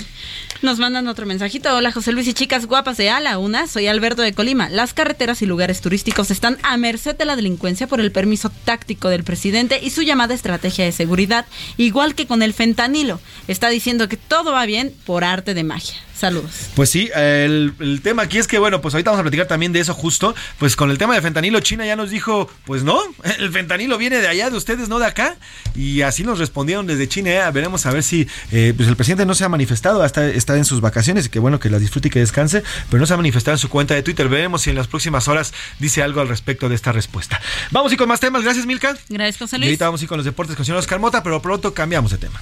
Nos mandan otro mensajito. Hola José Luis y chicas guapas de Ala Una. Soy Alberto de Colima. Las carreteras y lugares turísticos están a merced de la delincuencia por el permiso táctico del presidente y su llamada estrategia de seguridad, igual que con el fentanilo. Está diciendo que todo va bien por arte de magia. Saludos. Pues sí, el, el tema aquí es que, bueno, pues ahorita vamos a platicar también de eso justo. Pues con el tema de fentanilo, China ya nos dijo, pues no, el fentanilo viene de allá, de ustedes, no de acá. Y así nos respondieron desde China. ¿eh? Veremos a ver si, eh, pues el presidente no se ha manifestado, hasta está en sus vacaciones y que bueno, que las disfrute y que descanse, pero no se ha manifestado en su cuenta de Twitter. Veremos si en las próximas horas dice algo al respecto de esta respuesta. Vamos y con más temas. Gracias, Milka. Gracias, José Y Luis. ahorita vamos ir con los deportes con el señor Oscar Mota, pero pronto cambiamos de tema.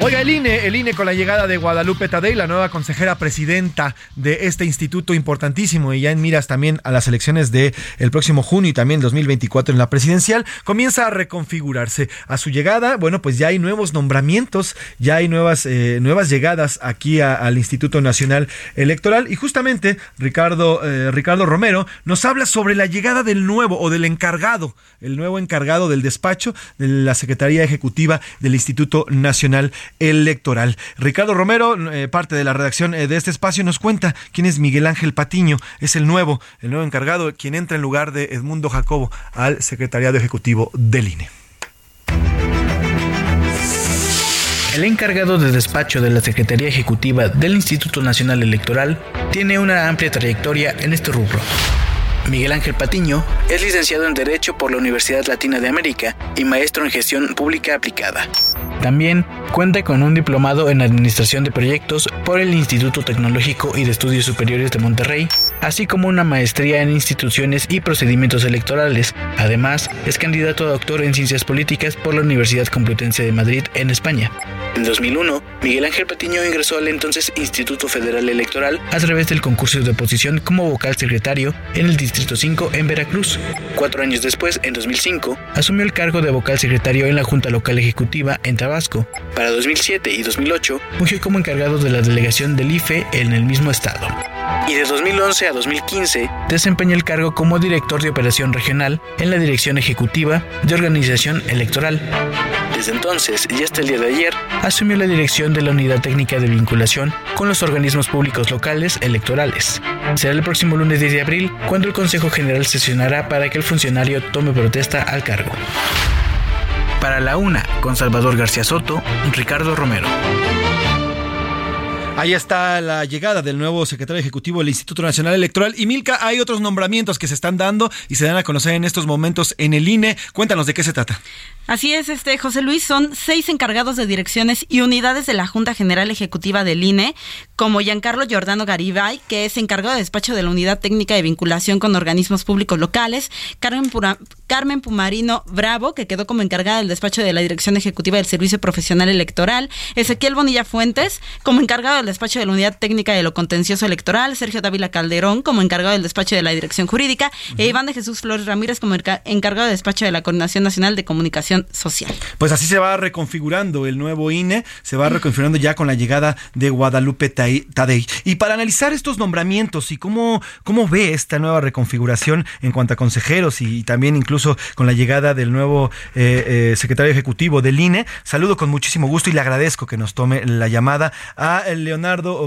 Oiga, el INE, el INE con la llegada de Guadalupe Tadei, la nueva consejera presidenta de este instituto importantísimo y ya en miras también a las elecciones de el próximo junio y también 2024 en la presidencial, comienza a reconfigurarse. A su llegada, bueno, pues ya hay nuevos nombramientos, ya hay nuevas, eh, nuevas llegadas aquí al Instituto Nacional Electoral y justamente Ricardo, eh, Ricardo Romero nos habla sobre la llegada del nuevo o del encargado, el nuevo encargado del despacho de la Secretaría Ejecutiva del Instituto Nacional Electoral. Ricardo Romero, eh, parte de la redacción eh, de este espacio, nos cuenta quién es Miguel Ángel Patiño, es el nuevo, el nuevo encargado, quien entra en lugar de Edmundo Jacobo al Secretariado Ejecutivo del INE. El encargado de despacho de la Secretaría Ejecutiva del Instituto Nacional Electoral tiene una amplia trayectoria en este rubro. Miguel Ángel Patiño es licenciado en Derecho por la Universidad Latina de América y maestro en Gestión Pública Aplicada. También cuenta con un diplomado en Administración de Proyectos por el Instituto Tecnológico y de Estudios Superiores de Monterrey, así como una maestría en instituciones y procedimientos electorales. Además, es candidato a doctor en Ciencias Políticas por la Universidad Complutense de Madrid en España. En 2001, Miguel Ángel Patiño ingresó al entonces Instituto Federal Electoral a través del concurso de oposición como vocal secretario en el Distrito 5 en Veracruz. Cuatro años después, en 2005, asumió el cargo de vocal secretario en la Junta Local Ejecutiva en Tabasco. Para 2007 y 2008, fungió como encargado de la delegación del IFE en el mismo estado. Y de 2011 a 2015 desempeñó el cargo como director de operación regional en la Dirección Ejecutiva de Organización Electoral. Desde entonces y hasta el día de ayer, asumió la dirección de la Unidad Técnica de Vinculación con los organismos públicos locales electorales. Será el próximo lunes 10 de abril cuando el Consejo General sesionará para que el funcionario tome protesta al cargo. Para la una, con Salvador García Soto, Ricardo Romero. Ahí está la llegada del nuevo secretario ejecutivo del Instituto Nacional Electoral. Y Milka, hay otros nombramientos que se están dando y se dan a conocer en estos momentos en el INE. Cuéntanos de qué se trata. Así es, este José Luis, son seis encargados de direcciones y unidades de la Junta General Ejecutiva del INE, como Giancarlo Giordano Garibay, que es encargado de despacho de la Unidad Técnica de Vinculación con Organismos Públicos Locales, Carmen, Carmen Pumarino Bravo, que quedó como encargada del despacho de la Dirección Ejecutiva del Servicio Profesional Electoral, Ezequiel Bonilla Fuentes, como encargado del despacho de la Unidad Técnica de lo Contencioso Electoral, Sergio Dávila Calderón, como encargado del despacho de la Dirección Jurídica, e Iván de Jesús Flores Ramírez, como encargado de despacho de la Coordinación Nacional de Comunicación social. Pues así se va reconfigurando el nuevo INE, se va reconfigurando ya con la llegada de Guadalupe Tadei. Y para analizar estos nombramientos y cómo, cómo ve esta nueva reconfiguración en cuanto a consejeros y, también incluso con la llegada del nuevo eh, eh, secretario ejecutivo del INE, saludo con muchísimo gusto y le agradezco que nos tome la llamada a Leonardo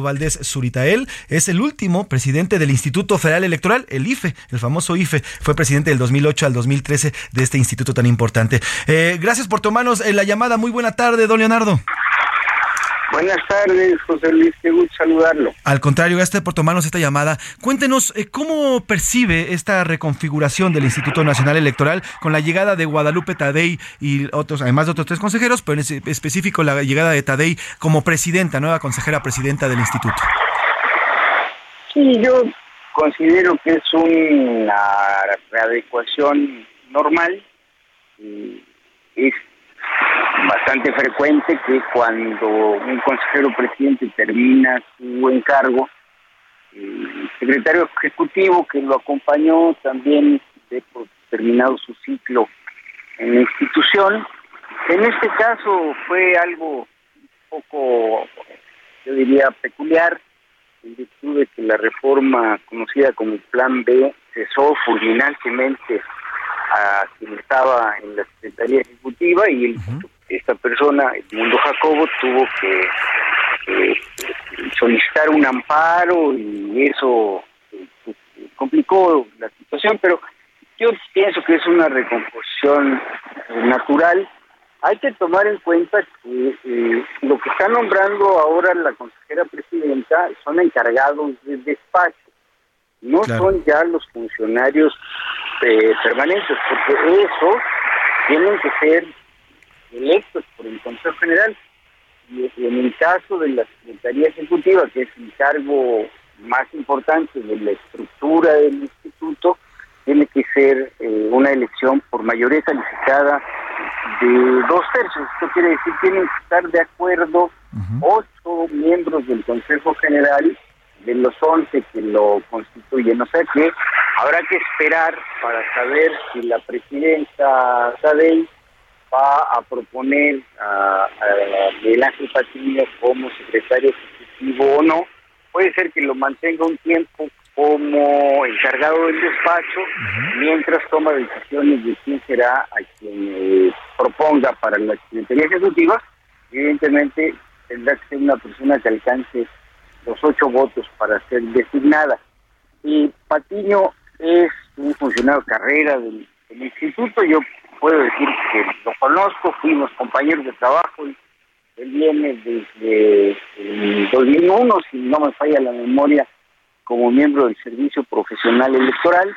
Valdés Zuritael. Es el último presidente del Instituto Federal Electoral, el IFE, el famoso IFE. Fue presidente del 2008 al 2013 de este instituto tan importante. Eh, gracias por tomarnos la llamada. Muy buena tarde, don Leonardo. Buenas tardes, José Luis, qué gusto saludarlo. Al contrario, gracias por tomarnos esta llamada. Cuéntenos eh, cómo percibe esta reconfiguración del Instituto Nacional Electoral con la llegada de Guadalupe Tadei y otros, además de otros tres consejeros, pero en específico la llegada de Tadei como presidenta, nueva consejera presidenta del instituto. Sí, yo considero que es una readecuación normal. Es bastante frecuente que cuando un consejero presidente termina su encargo, el secretario ejecutivo que lo acompañó también de terminado su ciclo en la institución. En este caso fue algo un poco, yo diría, peculiar, en virtud de que la reforma conocida como Plan B cesó fulminantemente a quien estaba en la Secretaría Ejecutiva y esta persona, Mundo Jacobo, tuvo que solicitar un amparo y eso eh, complicó la situación, pero yo pienso que es una recomposición natural. Hay que tomar en cuenta que eh, lo que está nombrando ahora la consejera presidenta son encargados de despacho, no son ya los funcionarios eh, permanentes, porque eso tienen que ser electos por el Consejo General. Y en el caso de la Secretaría Ejecutiva, que es el cargo más importante de la estructura del instituto, tiene que ser eh, una elección por mayoría calificada de dos tercios. Esto quiere decir que tienen que estar de acuerdo ocho miembros del Consejo General de los once que lo constituyen. O sea que habrá que esperar para saber si la presidenta Tadei va a proponer a, a Miguel Ángel Patiño como secretario ejecutivo o no. Puede ser que lo mantenga un tiempo como encargado del despacho, mientras toma decisiones de quién será a quien eh, proponga para la Secretaría Ejecutiva. Evidentemente tendrá que ser una persona que alcance los ocho votos para ser designada. Y Patiño es un funcionario de carrera del, instituto. Yo puedo decir que lo conozco, fuimos compañeros de trabajo y Él viene desde el 2001, si no me falla la memoria, como miembro del Servicio Profesional Electoral.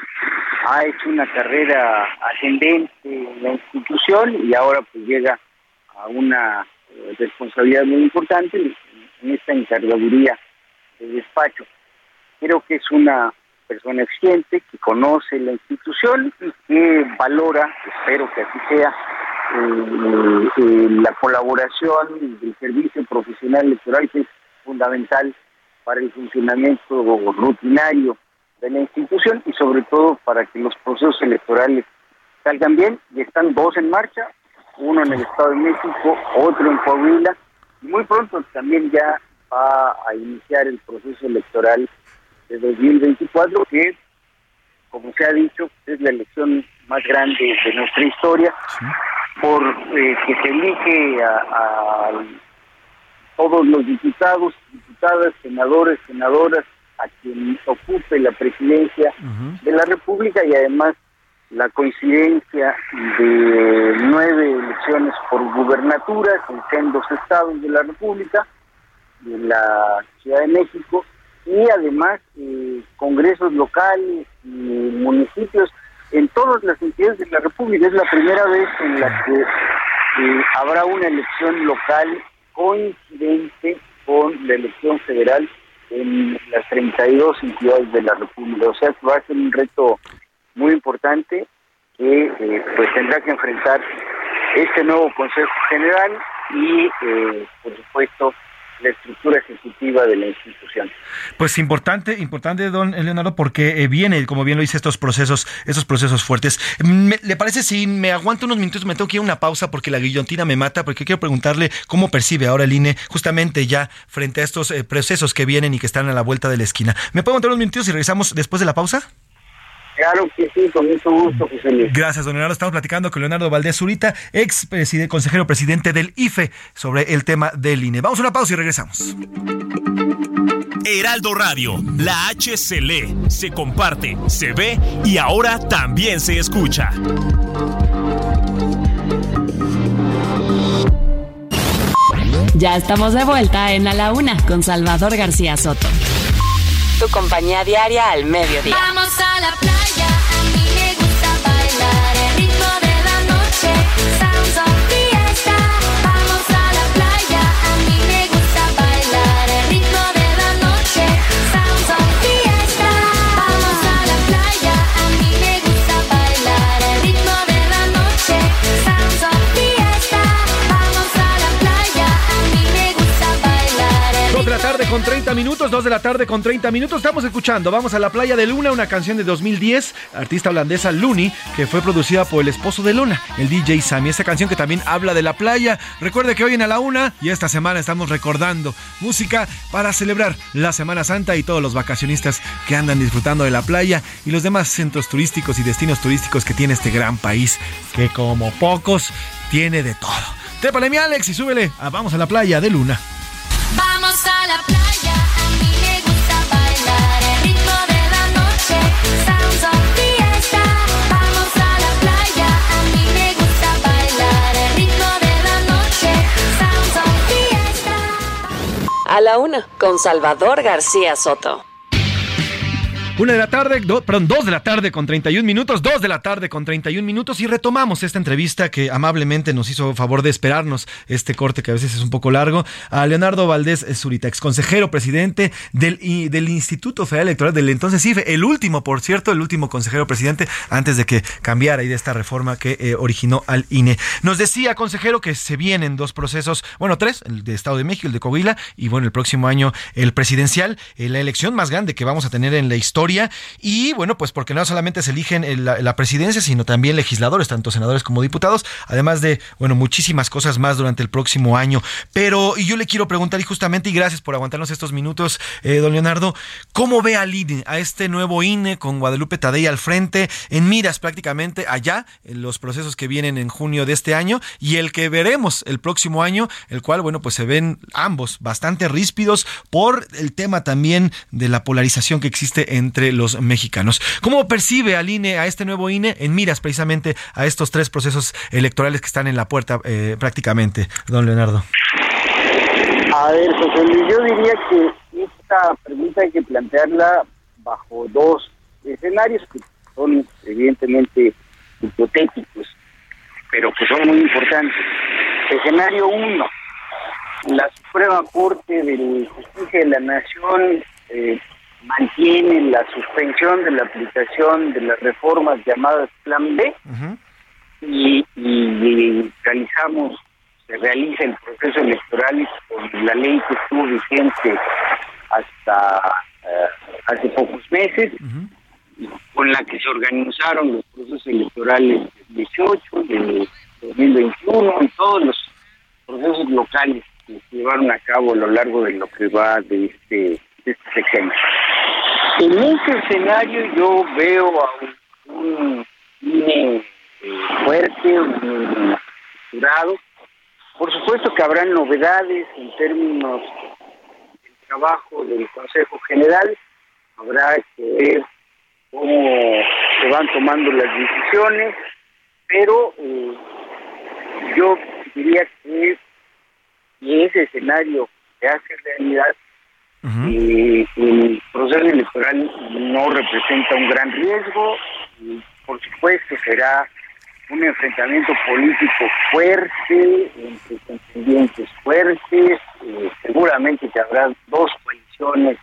Ha hecho una carrera ascendente en la institución y ahora pues llega a una eh, responsabilidad muy importante en esta encargaduría de despacho. Creo que es una persona eficiente, que conoce la institución y que valora, espero que así sea, eh, eh, la colaboración del servicio profesional electoral que es fundamental para el funcionamiento rutinario de la institución y sobre todo para que los procesos electorales salgan bien. Y están dos en marcha, uno en el Estado de México, otro en Coahuila, muy pronto también ya va a iniciar el proceso electoral de 2024, que, como se ha dicho, es la elección más grande de nuestra historia, por eh, que se elige a, todos los diputados, diputadas, senadores, senadoras, a quien ocupe la presidencia de la República y además la coincidencia de nueve elecciones por gubernaturas en dos estados de la República, en la Ciudad de México, y además eh, congresos locales y municipios en todas las entidades de la República. Es la primera vez en la que eh, habrá una elección local coincidente con la elección federal en las 32 entidades de la República. O sea, va a ser un reto muy importante que eh, pues tendrá que enfrentar este nuevo Consejo General y, eh, por supuesto, la estructura ejecutiva de la institución. Pues importante, importante, don Leonardo, porque eh, viene, como bien lo dice, estos procesos, estos procesos fuertes. ¿Le parece si me aguanto unos minutos? Me tengo que ir a una pausa porque la guillotina me mata, porque quiero preguntarle cómo percibe ahora el INE justamente ya frente a estos procesos que vienen y que están a la vuelta de la esquina. ¿Me puedo aguantar unos minutos y regresamos después de la pausa? Claro que sí, con mucho gusto, José Luis. Gracias, don Leonardo. Estamos platicando con Leonardo Valdés Zurita, ex consejero presidente del IFE, sobre el tema del INE. Vamos a una pausa y regresamos. Heraldo Radio, la H se lee, se comparte, se ve y ahora también se escucha. Ya estamos de vuelta en A la Una con Salvador García Soto tu compañía diaria al mediodía. Vamos a la con 30 minutos, 2 de la tarde con 30 minutos. Estamos escuchando Vamos a la playa de Luna, una canción de 2010, artista holandesa Looney, que fue producida por el esposo de Luna, el DJ Sammy. Esta canción que también habla de la playa. Recuerde que hoy en A la Una y esta semana estamos recordando música para celebrar la Semana Santa y todos los vacacionistas que andan disfrutando de la playa y los demás centros turísticos y destinos turísticos que tiene este gran país, que como pocos tiene de todo. Trépale mi Alex y súbele a Vamos a la playa de Luna. Vamos a la playa, a mí me gusta bailar el ritmo de la noche. Sounds of fiesta. Vamos a la playa, a mí me gusta bailar el ritmo de la noche. Sounds of fiesta. A la Una con Salvador García Soto. Una de la tarde, perdón, dos de la tarde con 31 minutos, dos de la tarde con 31 minutos y retomamos esta entrevista que amablemente nos hizo favor de esperarnos este corte que a veces es un poco largo a Leonardo Valdés Zurita, ex consejero presidente del, del Instituto Federal Electoral del entonces IFE, el último, por cierto, el último consejero presidente antes de que cambiara y de esta reforma que eh, originó al INE. Nos decía, consejero, que se vienen dos procesos, bueno, tres, el de Estado de México, el de Coahuila y bueno, el próximo año el presidencial, eh, la elección más grande que vamos a tener en la historia y bueno, pues porque no solamente se eligen en la, la presidencia, sino también legisladores, tanto senadores como diputados, además de, bueno, muchísimas cosas más durante el próximo año. Pero, y yo le quiero preguntar, y justamente, y gracias por aguantarnos estos minutos, eh, don Leonardo, ¿cómo ve al INE, a este nuevo INE con Guadalupe Tadei al frente, en miras prácticamente allá, en los procesos que vienen en junio de este año y el que veremos el próximo año, el cual, bueno, pues se ven ambos bastante ríspidos por el tema también de la polarización que existe entre los mexicanos. ¿Cómo percibe al INE, a este nuevo INE, en miras precisamente a estos tres procesos electorales que están en la puerta eh, prácticamente, don Leonardo? A ver, José yo diría que esta pregunta hay que plantearla bajo dos escenarios que son evidentemente hipotéticos, pero que son muy importantes. Escenario uno, la Suprema Corte de Justicia de la Nación eh, mantiene la suspensión de la aplicación de las reformas llamadas Plan B y, y realizamos se realiza el proceso electoral con la ley que estuvo vigente hasta eh, hace pocos meses, con la que se organizaron los procesos electorales del 18, del 2021 y todos los procesos locales que se llevaron a cabo a lo largo de lo que va de este, de este sexenio. En ese escenario yo veo a un, INE eh, fuerte, un estructurado, por supuesto que habrá novedades en términos del trabajo del Consejo General, habrá que ver cómo se van tomando las decisiones, pero eh, yo diría que ese escenario se hace realidad, y el proceso electoral no representa un gran riesgo, por supuesto será un enfrentamiento político fuerte, entre contendientes fuertes, eh, seguramente que habrá dos coaliciones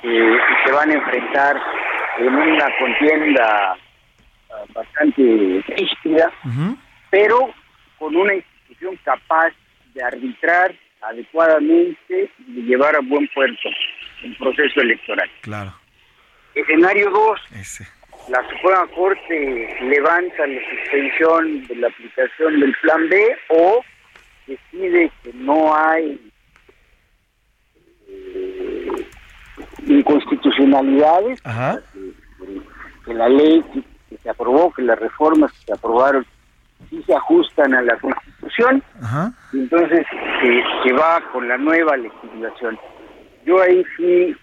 que se van a enfrentar en una contienda ah, bastante rígida, pero con una institución capaz de arbitrar adecuadamente y llevar a buen puerto el proceso electoral. Claro. Escenario 2, la Suprema Corte levanta la suspensión de la aplicación del Plan B o decide que no hay eh, inconstitucionalidades, Que, la ley que, se aprobó, que las reformas que se aprobaron sí se ajustan a la Constitución, y entonces se va con la nueva legislación. Yo ahí sí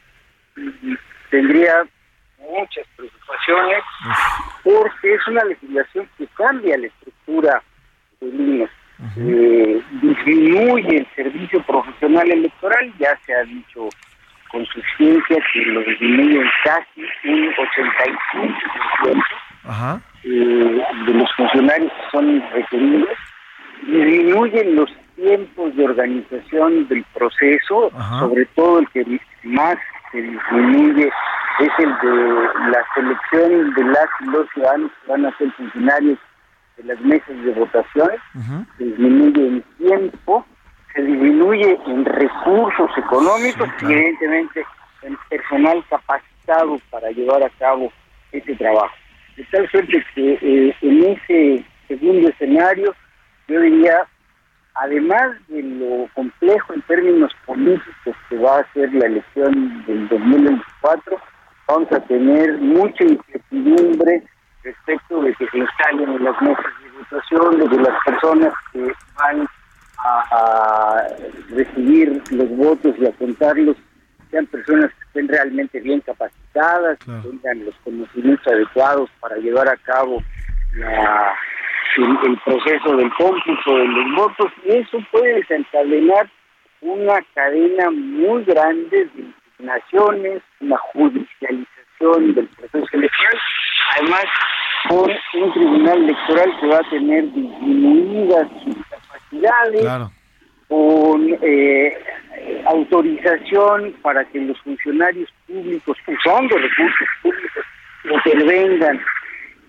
tendría muchas preocupaciones porque es una legislación que cambia la estructura del INE. Eh, disminuye el servicio profesional electoral, ya se ha dicho con suficiencia que lo disminuye casi un 85% eh, de los funcionarios que son requeridos, disminuyen los tiempos de organización del proceso, sobre todo el que más se disminuye es el de la selección de las y los ciudadanos que van a ser funcionarios de las mesas de votación, se disminuye en tiempo, se disminuye en recursos económicos y evidentemente en personal capacitado para llevar a cabo ese trabajo. De tal suerte que eh, en ese segundo escenario, yo diría, además de lo complejo en términos políticos que va a ser la elección del 2024, vamos a tener mucha incertidumbre respecto de que se instalen en las mesas de votación, de que las personas que van a, recibir los votos y a contarlos sean personas que estén realmente bien capacitadas, que tengan los conocimientos adecuados para llevar a cabo el, proceso del cómputo de los votos y eso puede desencadenar una cadena muy grande de naciones, una judicialización del proceso electoral, además con un tribunal electoral que va a tener disminuidas sus capacidades, con eh, autorización para que los funcionarios públicos, usando recursos públicos, intervengan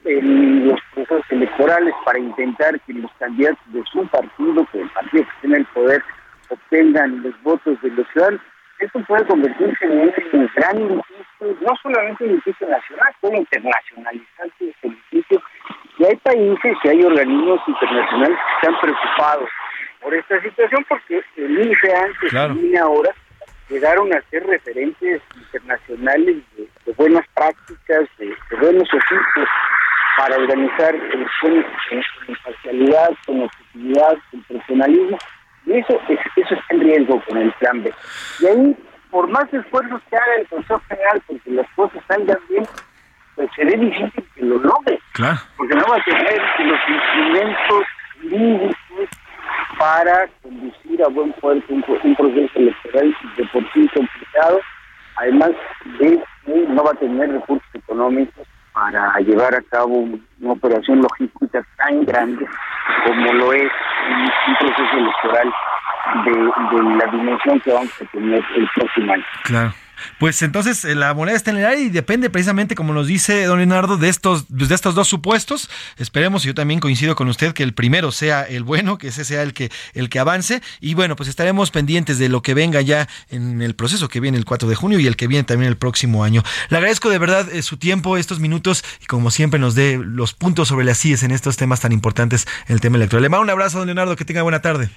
en los procesos electorales para intentar que los candidatos de su partido, que el partido que tiene el poder, obtengan los votos de los ciudadanos esto puede convertirse en un gran edificio, no solamente un edificio nacional, puede internacionalizarse este edificio. Y hay países y hay organismos internacionales que están preocupados por esta situación porque el INE antes claro. y ahora llegaron a ser referentes internacionales de, buenas prácticas, de, buenos oficios para organizar elecciones con, imparcialidad, con objetividad, con profesionalismo y eso, eso está en riesgo con el plan B. Y ahí, por más esfuerzos que haga el Consejo General porque las cosas salgan bien, pues será difícil que lo logre. Porque no va a tener los instrumentos jurídicos para conducir a buen puerto un, un proceso electoral de por sí complicado, además de que no va a tener recursos económicos para llevar a cabo una operación logística tan grande como lo es un, proceso electoral de, de la dimensión que vamos a tener el próximo año. Claro. Pues entonces eh, la moneda está en el aire y depende precisamente, como nos dice don Leonardo, de estos, de estos dos supuestos. Esperemos, y yo también coincido con usted, que el primero sea el bueno, que ese sea el que, el que avance. Y bueno, pues estaremos pendientes de lo que venga ya en el proceso que viene el 4 de junio y el que viene también el próximo año. Le agradezco de verdad eh, su tiempo, estos minutos, y como siempre nos dé los puntos sobre las CIES en estos temas tan importantes el tema electoral. Le mando un abrazo, don Leonardo, que tenga buena tarde.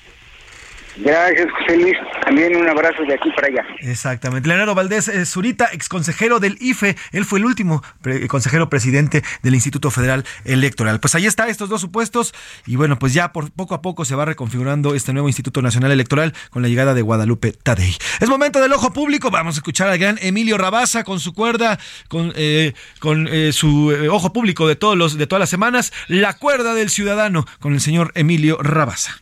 Gracias, José Luis. También un abrazo de aquí para allá. Exactamente. Leonardo Valdés eh, Zurita, ex consejero del IFE. Él fue el último consejero presidente del Instituto Federal Electoral. Pues ahí está, estos dos supuestos. Y bueno, pues ya por poco a poco se va reconfigurando este nuevo Instituto Nacional Electoral con la llegada de Guadalupe Tadei. Es momento del ojo público. Vamos a escuchar al gran Emilio Rabaza con su cuerda, con, eh, con eh, su ojo público de, todos los, de todas las semanas. La cuerda del ciudadano con el señor Emilio Rabaza.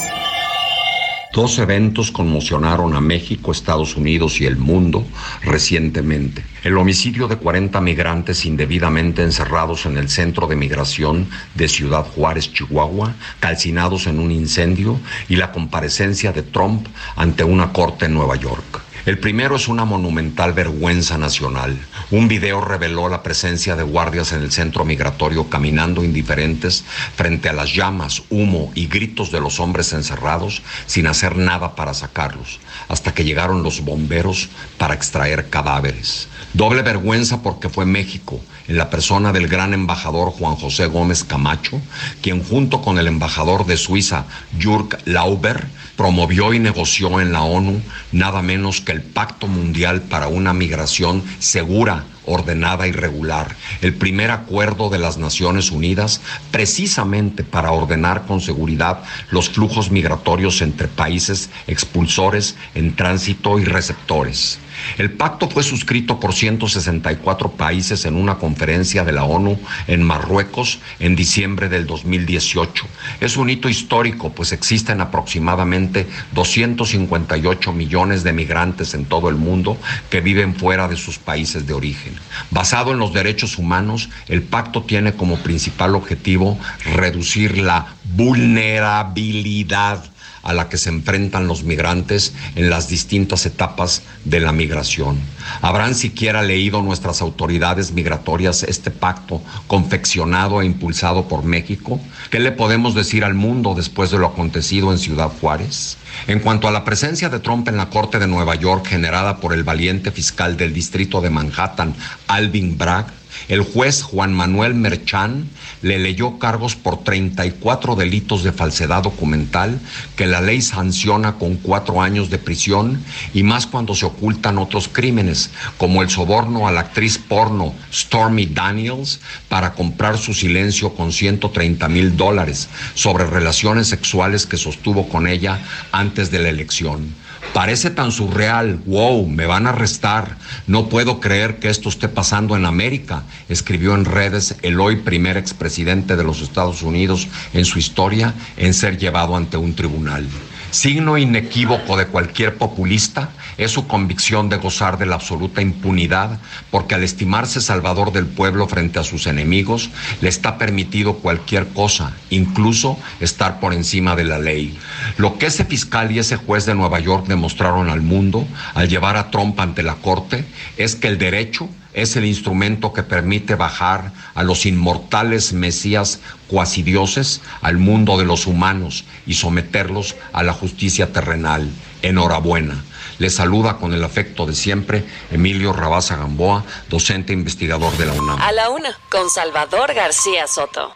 Dos eventos conmocionaron a México, Estados Unidos y el mundo recientemente. El homicidio de 40 migrantes indebidamente encerrados en el centro de migración de Ciudad Juárez, Chihuahua, calcinados en un incendio, y la comparecencia de Trump ante una corte en Nueva York. El primero es una monumental vergüenza nacional. Un video reveló la presencia de guardias en el centro migratorio caminando indiferentes frente a las llamas, humo y gritos de los hombres encerrados sin hacer nada para sacarlos, hasta que llegaron los bomberos para extraer cadáveres. Doble vergüenza porque fue México, en la persona del gran embajador Juan José Gómez Camacho, quien junto con el embajador de Suiza, Jürg Lauber, promovió y negoció en la ONU nada menos que el Pacto Mundial para una Migración Segura, ordenada y regular, el primer acuerdo de las Naciones Unidas precisamente para ordenar con seguridad los flujos migratorios entre países expulsores en tránsito y receptores. El pacto fue suscrito por 164 países en una conferencia de la ONU en Marruecos en diciembre del 2018. Es un hito histórico, pues existen aproximadamente 258 millones de migrantes en todo el mundo que viven fuera de sus países de origen. Basado en los derechos humanos, el pacto tiene como principal objetivo reducir la vulnerabilidad a la que se enfrentan los migrantes en las distintas etapas de la migración. ¿Habrán siquiera leído nuestras autoridades migratorias este pacto confeccionado e impulsado por México? ¿Qué le podemos decir al mundo después de lo acontecido en Ciudad Juárez? En cuanto a la presencia de Trump en la Corte de Nueva York generada por el valiente fiscal del distrito de Manhattan, Alvin Bragg, el juez Juan Manuel Merchán le leyó cargos por 34 delitos de falsedad documental que la ley sanciona con cuatro años de prisión y más cuando se ocultan otros crímenes, como el soborno a la actriz porno Stormy Daniels para comprar su silencio con 130 mil dólares sobre relaciones sexuales que sostuvo con ella antes de la elección. Parece tan surreal, wow, me van a arrestar, no puedo creer que esto esté pasando en América, escribió en redes el hoy primer expresidente de los Estados Unidos en su historia en ser llevado ante un tribunal. Signo inequívoco de cualquier populista es su convicción de gozar de la absoluta impunidad, porque al estimarse salvador del pueblo frente a sus enemigos, le está permitido cualquier cosa, incluso estar por encima de la ley. Lo que ese fiscal y ese juez de Nueva York demostraron al mundo al llevar a Trump ante la corte es que el derecho es el instrumento que permite bajar a los inmortales mesías cuasidioses al mundo de los humanos y someterlos a la justicia terrenal. Enhorabuena. Le saluda con el afecto de siempre Emilio Rabaza Gamboa, docente investigador de la UNAM. A la una, con Salvador García Soto.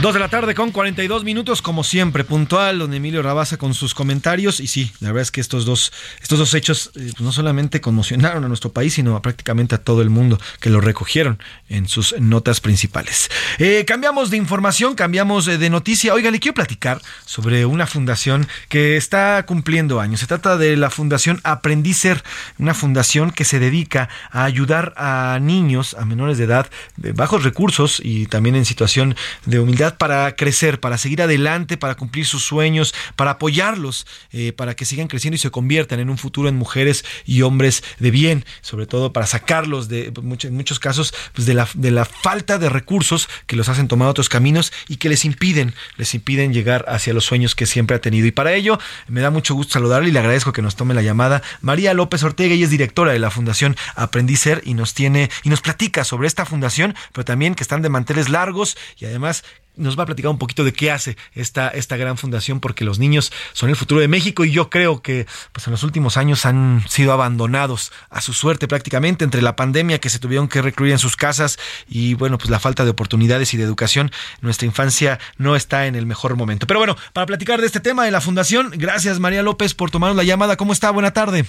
Dos de la tarde con 42 minutos, como siempre, puntual, don Emilio Rabaza con sus comentarios. Y sí, la verdad es que estos dos, estos dos hechos eh, pues no solamente conmocionaron a nuestro país, sino prácticamente a todo el mundo que lo recogieron en sus notas principales. Eh, cambiamos de información, cambiamos de noticia. Oiga, le quiero platicar sobre una fundación que está cumpliendo años. Se trata de la Fundación Aprendicer, una fundación que se dedica a ayudar a niños, a menores de edad, de bajos recursos y también en situación de humildad para crecer, para seguir adelante, para cumplir sus sueños, para apoyarlos, eh, para que sigan creciendo y se conviertan en un futuro en mujeres y hombres de bien, sobre todo para sacarlos de en muchos casos pues de, la, de la falta de recursos que los hacen tomar otros caminos y que les impiden, les impiden llegar hacia los sueños que siempre ha tenido. Y para ello me da mucho gusto saludarle y le agradezco que nos tome la llamada María López Ortega, ella es directora de la Fundación Aprendicer y nos tiene y nos platica sobre esta fundación, pero también que están de manteles largos y además nos va a platicar un poquito de qué hace esta, esta gran fundación, porque los niños son el futuro de México y yo creo que pues, en los últimos años han sido abandonados a su suerte prácticamente entre la pandemia que se tuvieron que recluir en sus casas y bueno, pues la falta de oportunidades y de educación. Nuestra infancia no está en el mejor momento. Pero bueno, para platicar de este tema de la fundación, gracias María López por tomarnos la llamada. ¿Cómo está? Buena tarde.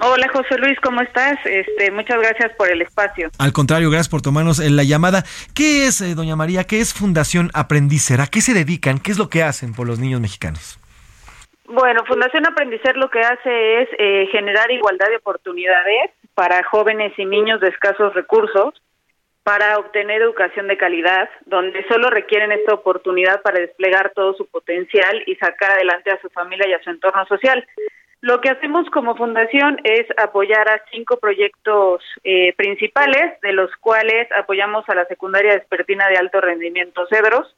Hola José Luis, ¿cómo estás? Este, muchas gracias por el espacio. Al contrario, gracias por tomarnos la llamada. ¿Qué es, eh, doña María, qué es Fundación Aprendicer? ¿A qué se dedican? ¿Qué es lo que hacen por los niños mexicanos? Bueno, Fundación Aprendicer lo que hace es eh, generar igualdad de oportunidades para jóvenes y niños de escasos recursos para obtener educación de calidad, donde solo requieren esta oportunidad para desplegar todo su potencial y sacar adelante a su familia y a su entorno social. Lo que hacemos como fundación es apoyar a cinco proyectos eh, principales, de los cuales apoyamos a la secundaria vespertina de alto rendimiento Cedros,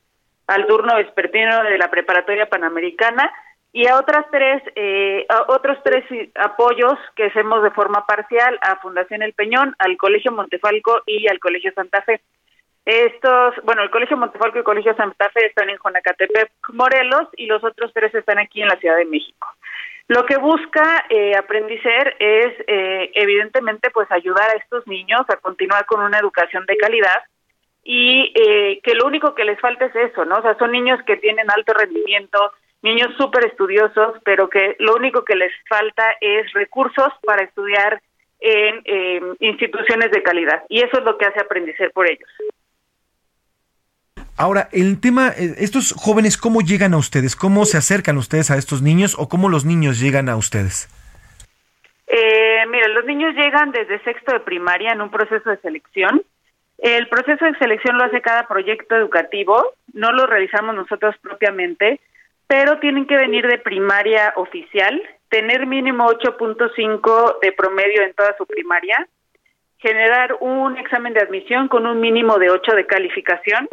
al turno vespertino de la preparatoria panamericana y a otras tres, eh, otros tres apoyos que hacemos de forma parcial a Fundación El Peñón, al Colegio Montefalco y al Colegio Santa Fe. Estos, bueno, el Colegio Montefalco y el Colegio Santa Fe están en Jonacatepec, Morelos, y los otros tres están aquí en la Ciudad de México. Lo que busca eh, Aprendicer es, eh, evidentemente, pues ayudar a estos niños a continuar con una educación de calidad y eh, que lo único que les falta es eso, ¿no? O sea, son niños que tienen alto rendimiento, niños súper estudiosos, pero que lo único que les falta es recursos para estudiar en instituciones de calidad. Y eso es lo que hace Aprendicer por ellos. Ahora, el tema, eh, estos jóvenes, ¿cómo llegan a ustedes? ¿Cómo se acercan ustedes a estos niños o cómo los niños llegan a ustedes? Eh, mira, los niños llegan desde sexto de primaria en un proceso de selección. El proceso de selección lo hace cada proyecto educativo, no lo realizamos nosotros propiamente, pero tienen que venir de primaria oficial, tener mínimo 8.5 de promedio en toda su primaria, generar un examen de admisión con un mínimo de 8 de calificación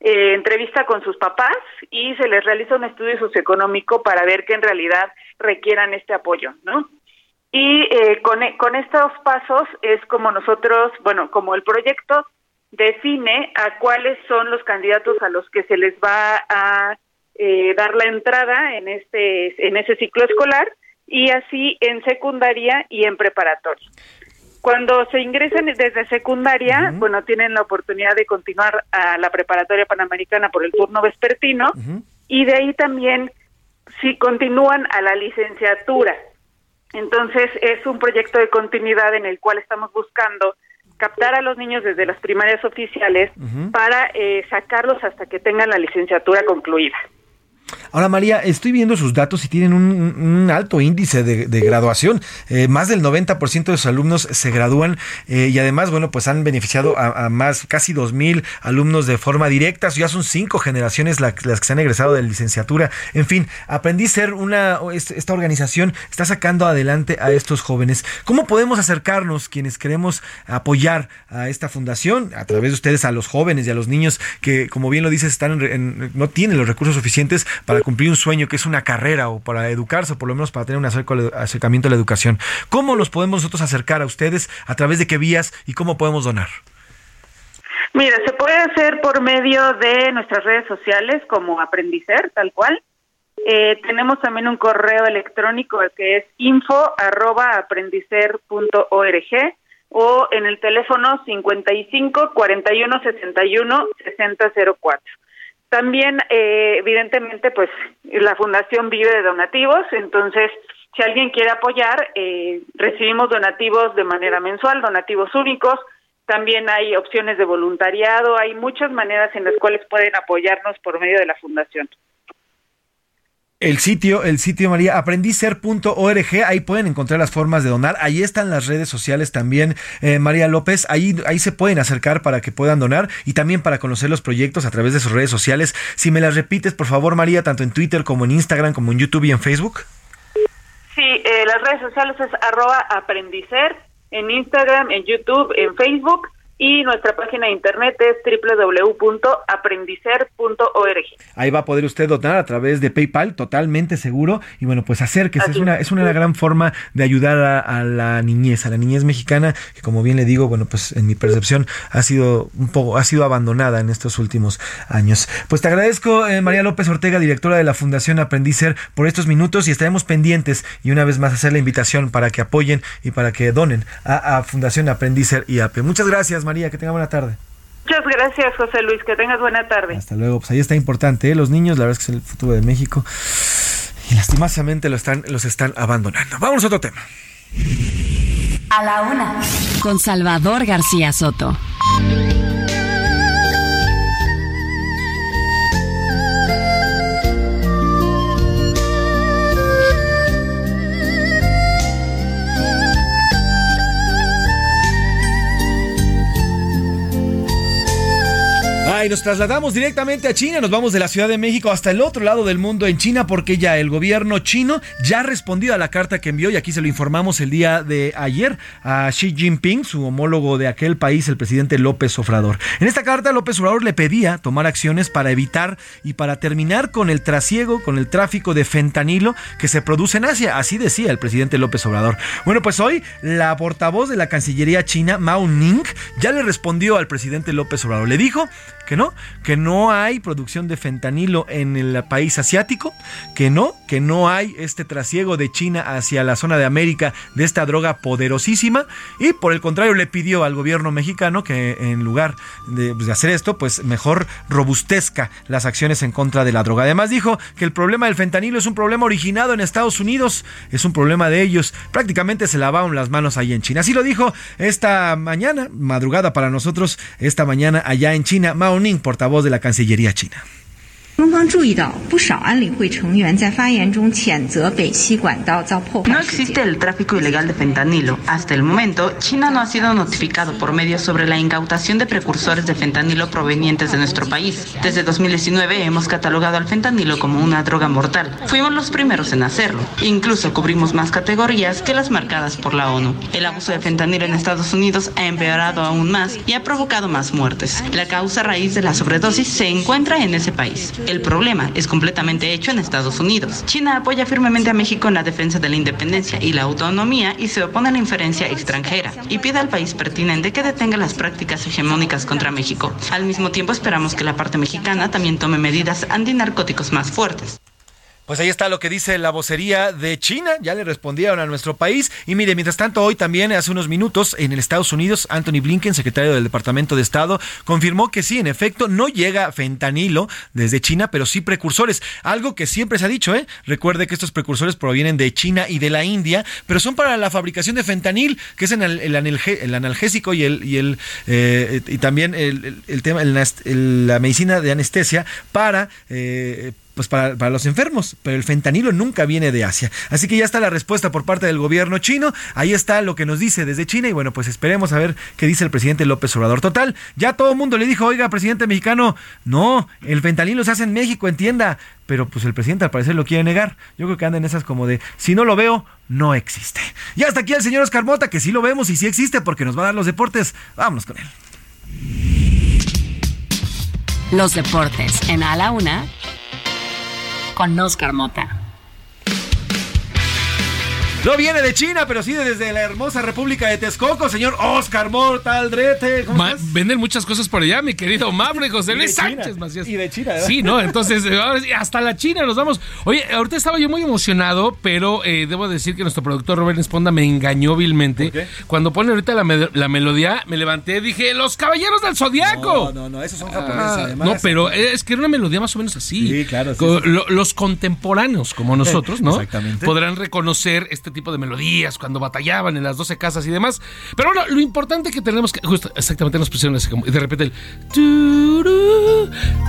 eh, entrevista con sus papás y se les realiza un estudio socioeconómico para ver que en realidad requieran este apoyo, ¿no? Y eh, con, con estos pasos es como nosotros, bueno, como el proyecto define a cuáles son los candidatos a los que se les va a eh, dar la entrada en este en ese ciclo escolar y así en secundaria y en preparatoria. Cuando se ingresan desde secundaria, bueno, tienen la oportunidad de continuar a la preparatoria panamericana por el turno vespertino y de ahí también si continúan a la licenciatura. Entonces es un proyecto de continuidad en el cual estamos buscando captar a los niños desde las primarias oficiales para eh, sacarlos hasta que tengan la licenciatura concluida. Ahora, María, estoy viendo sus datos y tienen un, alto índice de, graduación. Eh, más del 90% de sus alumnos se gradúan eh, y además, bueno, pues han beneficiado a, más, casi 2.000 alumnos de forma directa. Ya son cinco generaciones las que se han egresado de licenciatura. En fin, aprendí a ser una, esta organización está sacando adelante a estos jóvenes. ¿Cómo podemos acercarnos quienes queremos apoyar a esta fundación a través de ustedes a los jóvenes y a los niños que, como bien lo dices, están no tienen los recursos suficientes para cumplir un sueño que es una carrera o para educarse o por lo menos para tener un acercamiento a la educación. ¿Cómo los podemos nosotros acercar a ustedes? ¿A través de qué vías? ¿Y cómo podemos donar? Mira, se puede hacer por medio de nuestras redes sociales como Aprendicer, tal cual. Eh, tenemos también un correo electrónico que es info arroba o en el teléfono 55 41 61 60 04. También, eh, evidentemente, pues la fundación vive de donativos, entonces si alguien quiere apoyar, eh, recibimos donativos de manera mensual, donativos únicos. También hay opciones de voluntariado, hay muchas maneras en las cuales pueden apoyarnos por medio de la fundación. El sitio, el sitio María, aprendicer.org, ahí pueden encontrar las formas de donar. Ahí están las redes sociales también, eh, María López. Ahí, ahí se pueden acercar para que puedan donar y también para conocer los proyectos a través de sus redes sociales. Si me las repites, por favor, María, tanto en Twitter como en Instagram, como en YouTube y en Facebook. Sí, eh, las redes sociales es arroba en Instagram, en YouTube, en Facebook y nuestra página de internet es www.aprendicer.org. Ahí va a poder usted donar a través de PayPal, totalmente seguro. Y bueno, pues acérquese, es una, es una gran forma de ayudar a, la niñez, a la niñez mexicana, que como bien le digo, bueno, pues en mi percepción ha sido un poco, ha sido abandonada en estos últimos años. Pues te agradezco, eh, María López Ortega, directora de la Fundación Aprendicer, por estos minutos y estaremos pendientes y una vez más hacer la invitación para que apoyen y para que donen a, a Fundación Aprendicer y APE. Muchas gracias, María, que tenga buena tarde. Muchas gracias, José Luis, que tengas buena tarde. Hasta luego, pues ahí está importante, ¿eh? los niños, la verdad es que es el futuro de México y lastimosamente lo están, los están abandonando. Vamos a otro tema. A la una, con Salvador García Soto. Nos trasladamos directamente a China, nos vamos de la Ciudad de México hasta el otro lado del mundo en China porque ya el gobierno chino ya ha respondido a la carta que envió y aquí se lo informamos el día de ayer a Xi Jinping, su homólogo de aquel país, el presidente López Obrador. En esta carta López Obrador le pedía tomar acciones para evitar y para terminar con el trasiego, con el tráfico de fentanilo que se produce en Asia, así decía el presidente López Obrador. Bueno, pues hoy la portavoz de la Cancillería china, Mao Ning, ya le respondió al presidente López Obrador. Le dijo que no, que no hay producción de fentanilo en el país asiático, que no, que no hay este trasiego de China hacia la zona de América de esta droga poderosísima y por el contrario le pidió al gobierno mexicano que en lugar de, pues, de hacer esto, pues mejor robustezca las acciones en contra de la droga. Además dijo que el problema del fentanilo es un problema originado en Estados Unidos, es un problema de ellos, prácticamente se lavaron las manos ahí en China. Así lo dijo esta mañana, madrugada para nosotros, esta mañana allá en China, Portavoz de la Cancillería china. No existe el tráfico ilegal de fentanilo. Hasta el momento, China no ha sido notificado por medios sobre la incautación de precursores de fentanilo provenientes de nuestro país. Desde 2019 hemos catalogado al fentanilo como una droga mortal. Fuimos los primeros en hacerlo. Incluso cubrimos más categorías que las marcadas por la ONU. El abuso de fentanilo en Estados Unidos ha empeorado aún más y ha provocado más muertes. La causa raíz de la sobredosis se encuentra en ese país. El problema es completamente hecho en Estados Unidos. China apoya firmemente a México en la defensa de la independencia y la autonomía y se opone a la inferencia extranjera y pide al país pertinente que detenga las prácticas hegemónicas contra México. Al mismo tiempo esperamos que la parte mexicana también tome medidas antinarcóticos más fuertes. Pues ahí está lo que dice la vocería de China, ya le respondieron a nuestro país. Y mire, mientras tanto, hoy también, hace unos minutos, en el Estados Unidos, Anthony Blinken, secretario del Departamento de Estado, confirmó que sí, en efecto, no llega fentanilo desde China, pero sí precursores. Algo que siempre se ha dicho, ¿eh? Recuerde que estos precursores provienen de China y de la India, pero son para la fabricación de fentanil, que es el, analgésico y el, y el eh, y también el, tema, la medicina de anestesia para eh, pues para, para, los enfermos, pero el fentanilo nunca viene de Asia. Así que ya está la respuesta por parte del gobierno chino, ahí está lo que nos dice desde China y bueno, pues esperemos a ver qué dice el presidente López Obrador. Total, ya todo el mundo le dijo, oiga, presidente mexicano, no, el fentanilo se hace en México, entienda, pero pues el presidente al parecer lo quiere negar. Yo creo que anda en esas como de, si no lo veo, no existe. Y hasta aquí el señor Oscar Mota, que sí lo vemos y sí existe porque nos va a dar los deportes. Vámonos con él. Los deportes en A la Una con Oscar Mota. No viene de China, pero sí desde la hermosa República de Texcoco, señor Oscar Mortaldrete. Venden muchas cosas por allá, mi querido Mavre José Luis Sánchez Macías. Y de China, ¿verdad? Sí, ¿no? Entonces, hasta la China nos vamos. Oye, ahorita estaba yo muy emocionado, pero eh, debo decir que nuestro productor Robert Esponda me engañó vilmente. Cuando pone ahorita la, la, melodía, me levanté y dije, ¡Los Caballeros del Zodiaco! No, no, no, esos son japoneses, ah, además. No, pero es que era una melodía más o menos así. Sí, claro. los contemporáneos, como nosotros, ¿no? Exactamente. Podrán reconocer este tipo de melodías cuando batallaban en las 12 casas y demás. Pero bueno, lo importante que tenemos que. Justo, exactamente nos pusieron así como. Y de repente el.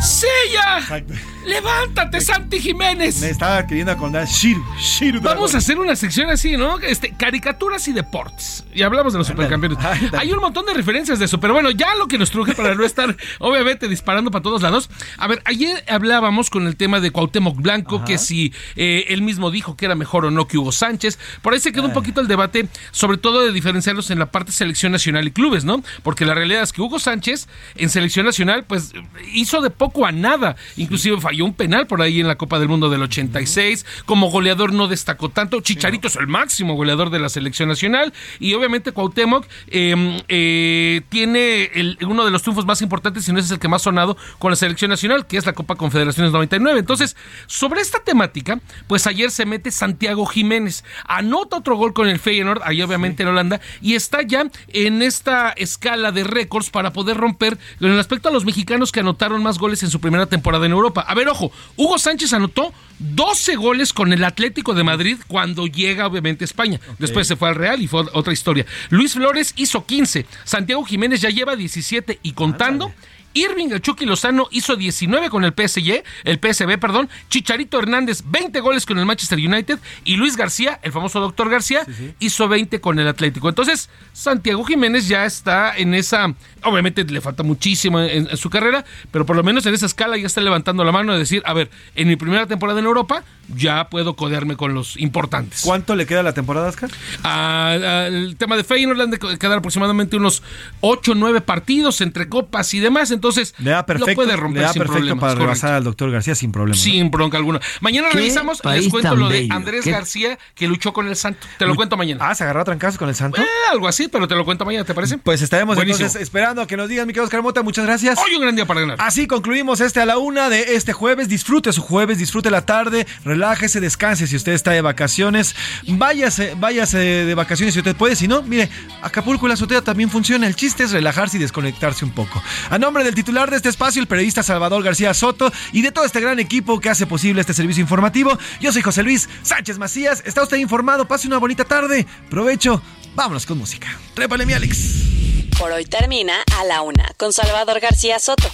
¡Sella! ¡Levántate, Santi Jiménez! Me estaba queriendo acordar. Shiru, Shiru. Vamos a hacer una sección así, ¿no? Este, caricaturas y deportes. Y hablamos de los supercampeones. Hay un montón de referencias de eso, pero bueno, ya lo que nos truje para no estar, obviamente, disparando para todos lados. A ver, ayer hablábamos con el tema de Cuauhtémoc Blanco, que si eh, él mismo dijo que era mejor o no que Hugo Sánchez. Por ahí se quedó un poquito el debate, sobre todo de diferenciarlos en la parte selección nacional y clubes, ¿no? Porque la realidad es que Hugo Sánchez en selección nacional, pues hizo de poco a nada. Inclusive falló un penal por ahí en la Copa del Mundo del 86. Como goleador no destacó tanto. Chicharito es el máximo goleador de la selección nacional. Y obviamente Cuauhtémoc em, eh, tiene uno de los triunfos más importantes, si no es el que más sonado, con la selección nacional, que es la Copa Confederaciones 99. Entonces, sobre esta temática, pues ayer se mete Santiago Jiménez. Anota otro gol con el Feyenoord, ahí obviamente en Holanda, y está ya en esta escala de récords para poder romper en el aspecto a los mexicanos que anotaron más goles en su primera temporada en Europa. A ver, ojo, Hugo Sánchez anotó 12 goles con el Atlético de Madrid cuando llega obviamente a España. Después se fue al Real y fue otra historia. Luis Flores hizo 15, Santiago Jiménez ya lleva 17 y contando. Irving el Chucky Lozano hizo 19 con el PSG, el PSB, perdón. Chicharito Hernández 20 goles con el Manchester United y Luis García, el famoso doctor García, hizo 20 con el Atlético. Entonces, Santiago Jiménez ya está en esa, obviamente le falta muchísimo en, su carrera, pero por lo menos en esa escala ya está levantando la mano de decir, a ver, en mi primera temporada en Europa ya puedo codearme con los importantes. ¿Cuánto le queda la temporada, Oscar? el tema de Feyenoord le han de quedar aproximadamente unos 8 o 9 partidos entre copas y demás entonces le da perfecto, puede romper sin perfecto para rebasar al doctor García sin problema. Sin bronca alguna. Mañana revisamos, les cuento lo de Andrés García que luchó con el Santo. Te lo cuento mañana. Ah, se agarró a trancazos con el Santo. Eh, algo así, pero te lo cuento mañana, ¿te parece? Pues estaremos entonces esperando a que nos digan, mi querido Oscar Mota, muchas gracias. Hoy un gran día para ganar. Así concluimos este a la una de este jueves. Disfrute su jueves, disfrute la tarde, relájese, descanse si usted está de vacaciones. Váyase, váyase de vacaciones si usted puede. Si no, mire, Acapulco y la azotea también funciona. El chiste es relajarse y desconectarse un poco. A nombre del titular de este espacio, el periodista Salvador García Soto y de todo este gran equipo que hace posible este servicio informativo. Yo soy José Luis Sánchez Macías. Está usted informado. Pase una bonita tarde. Provecho. Vámonos con música. Trépale mi Alex. Por hoy termina a la una con Salvador García Soto.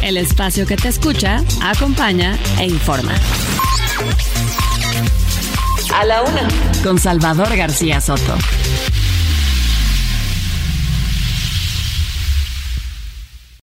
El espacio que te escucha, acompaña e informa. A la una con Salvador García Soto.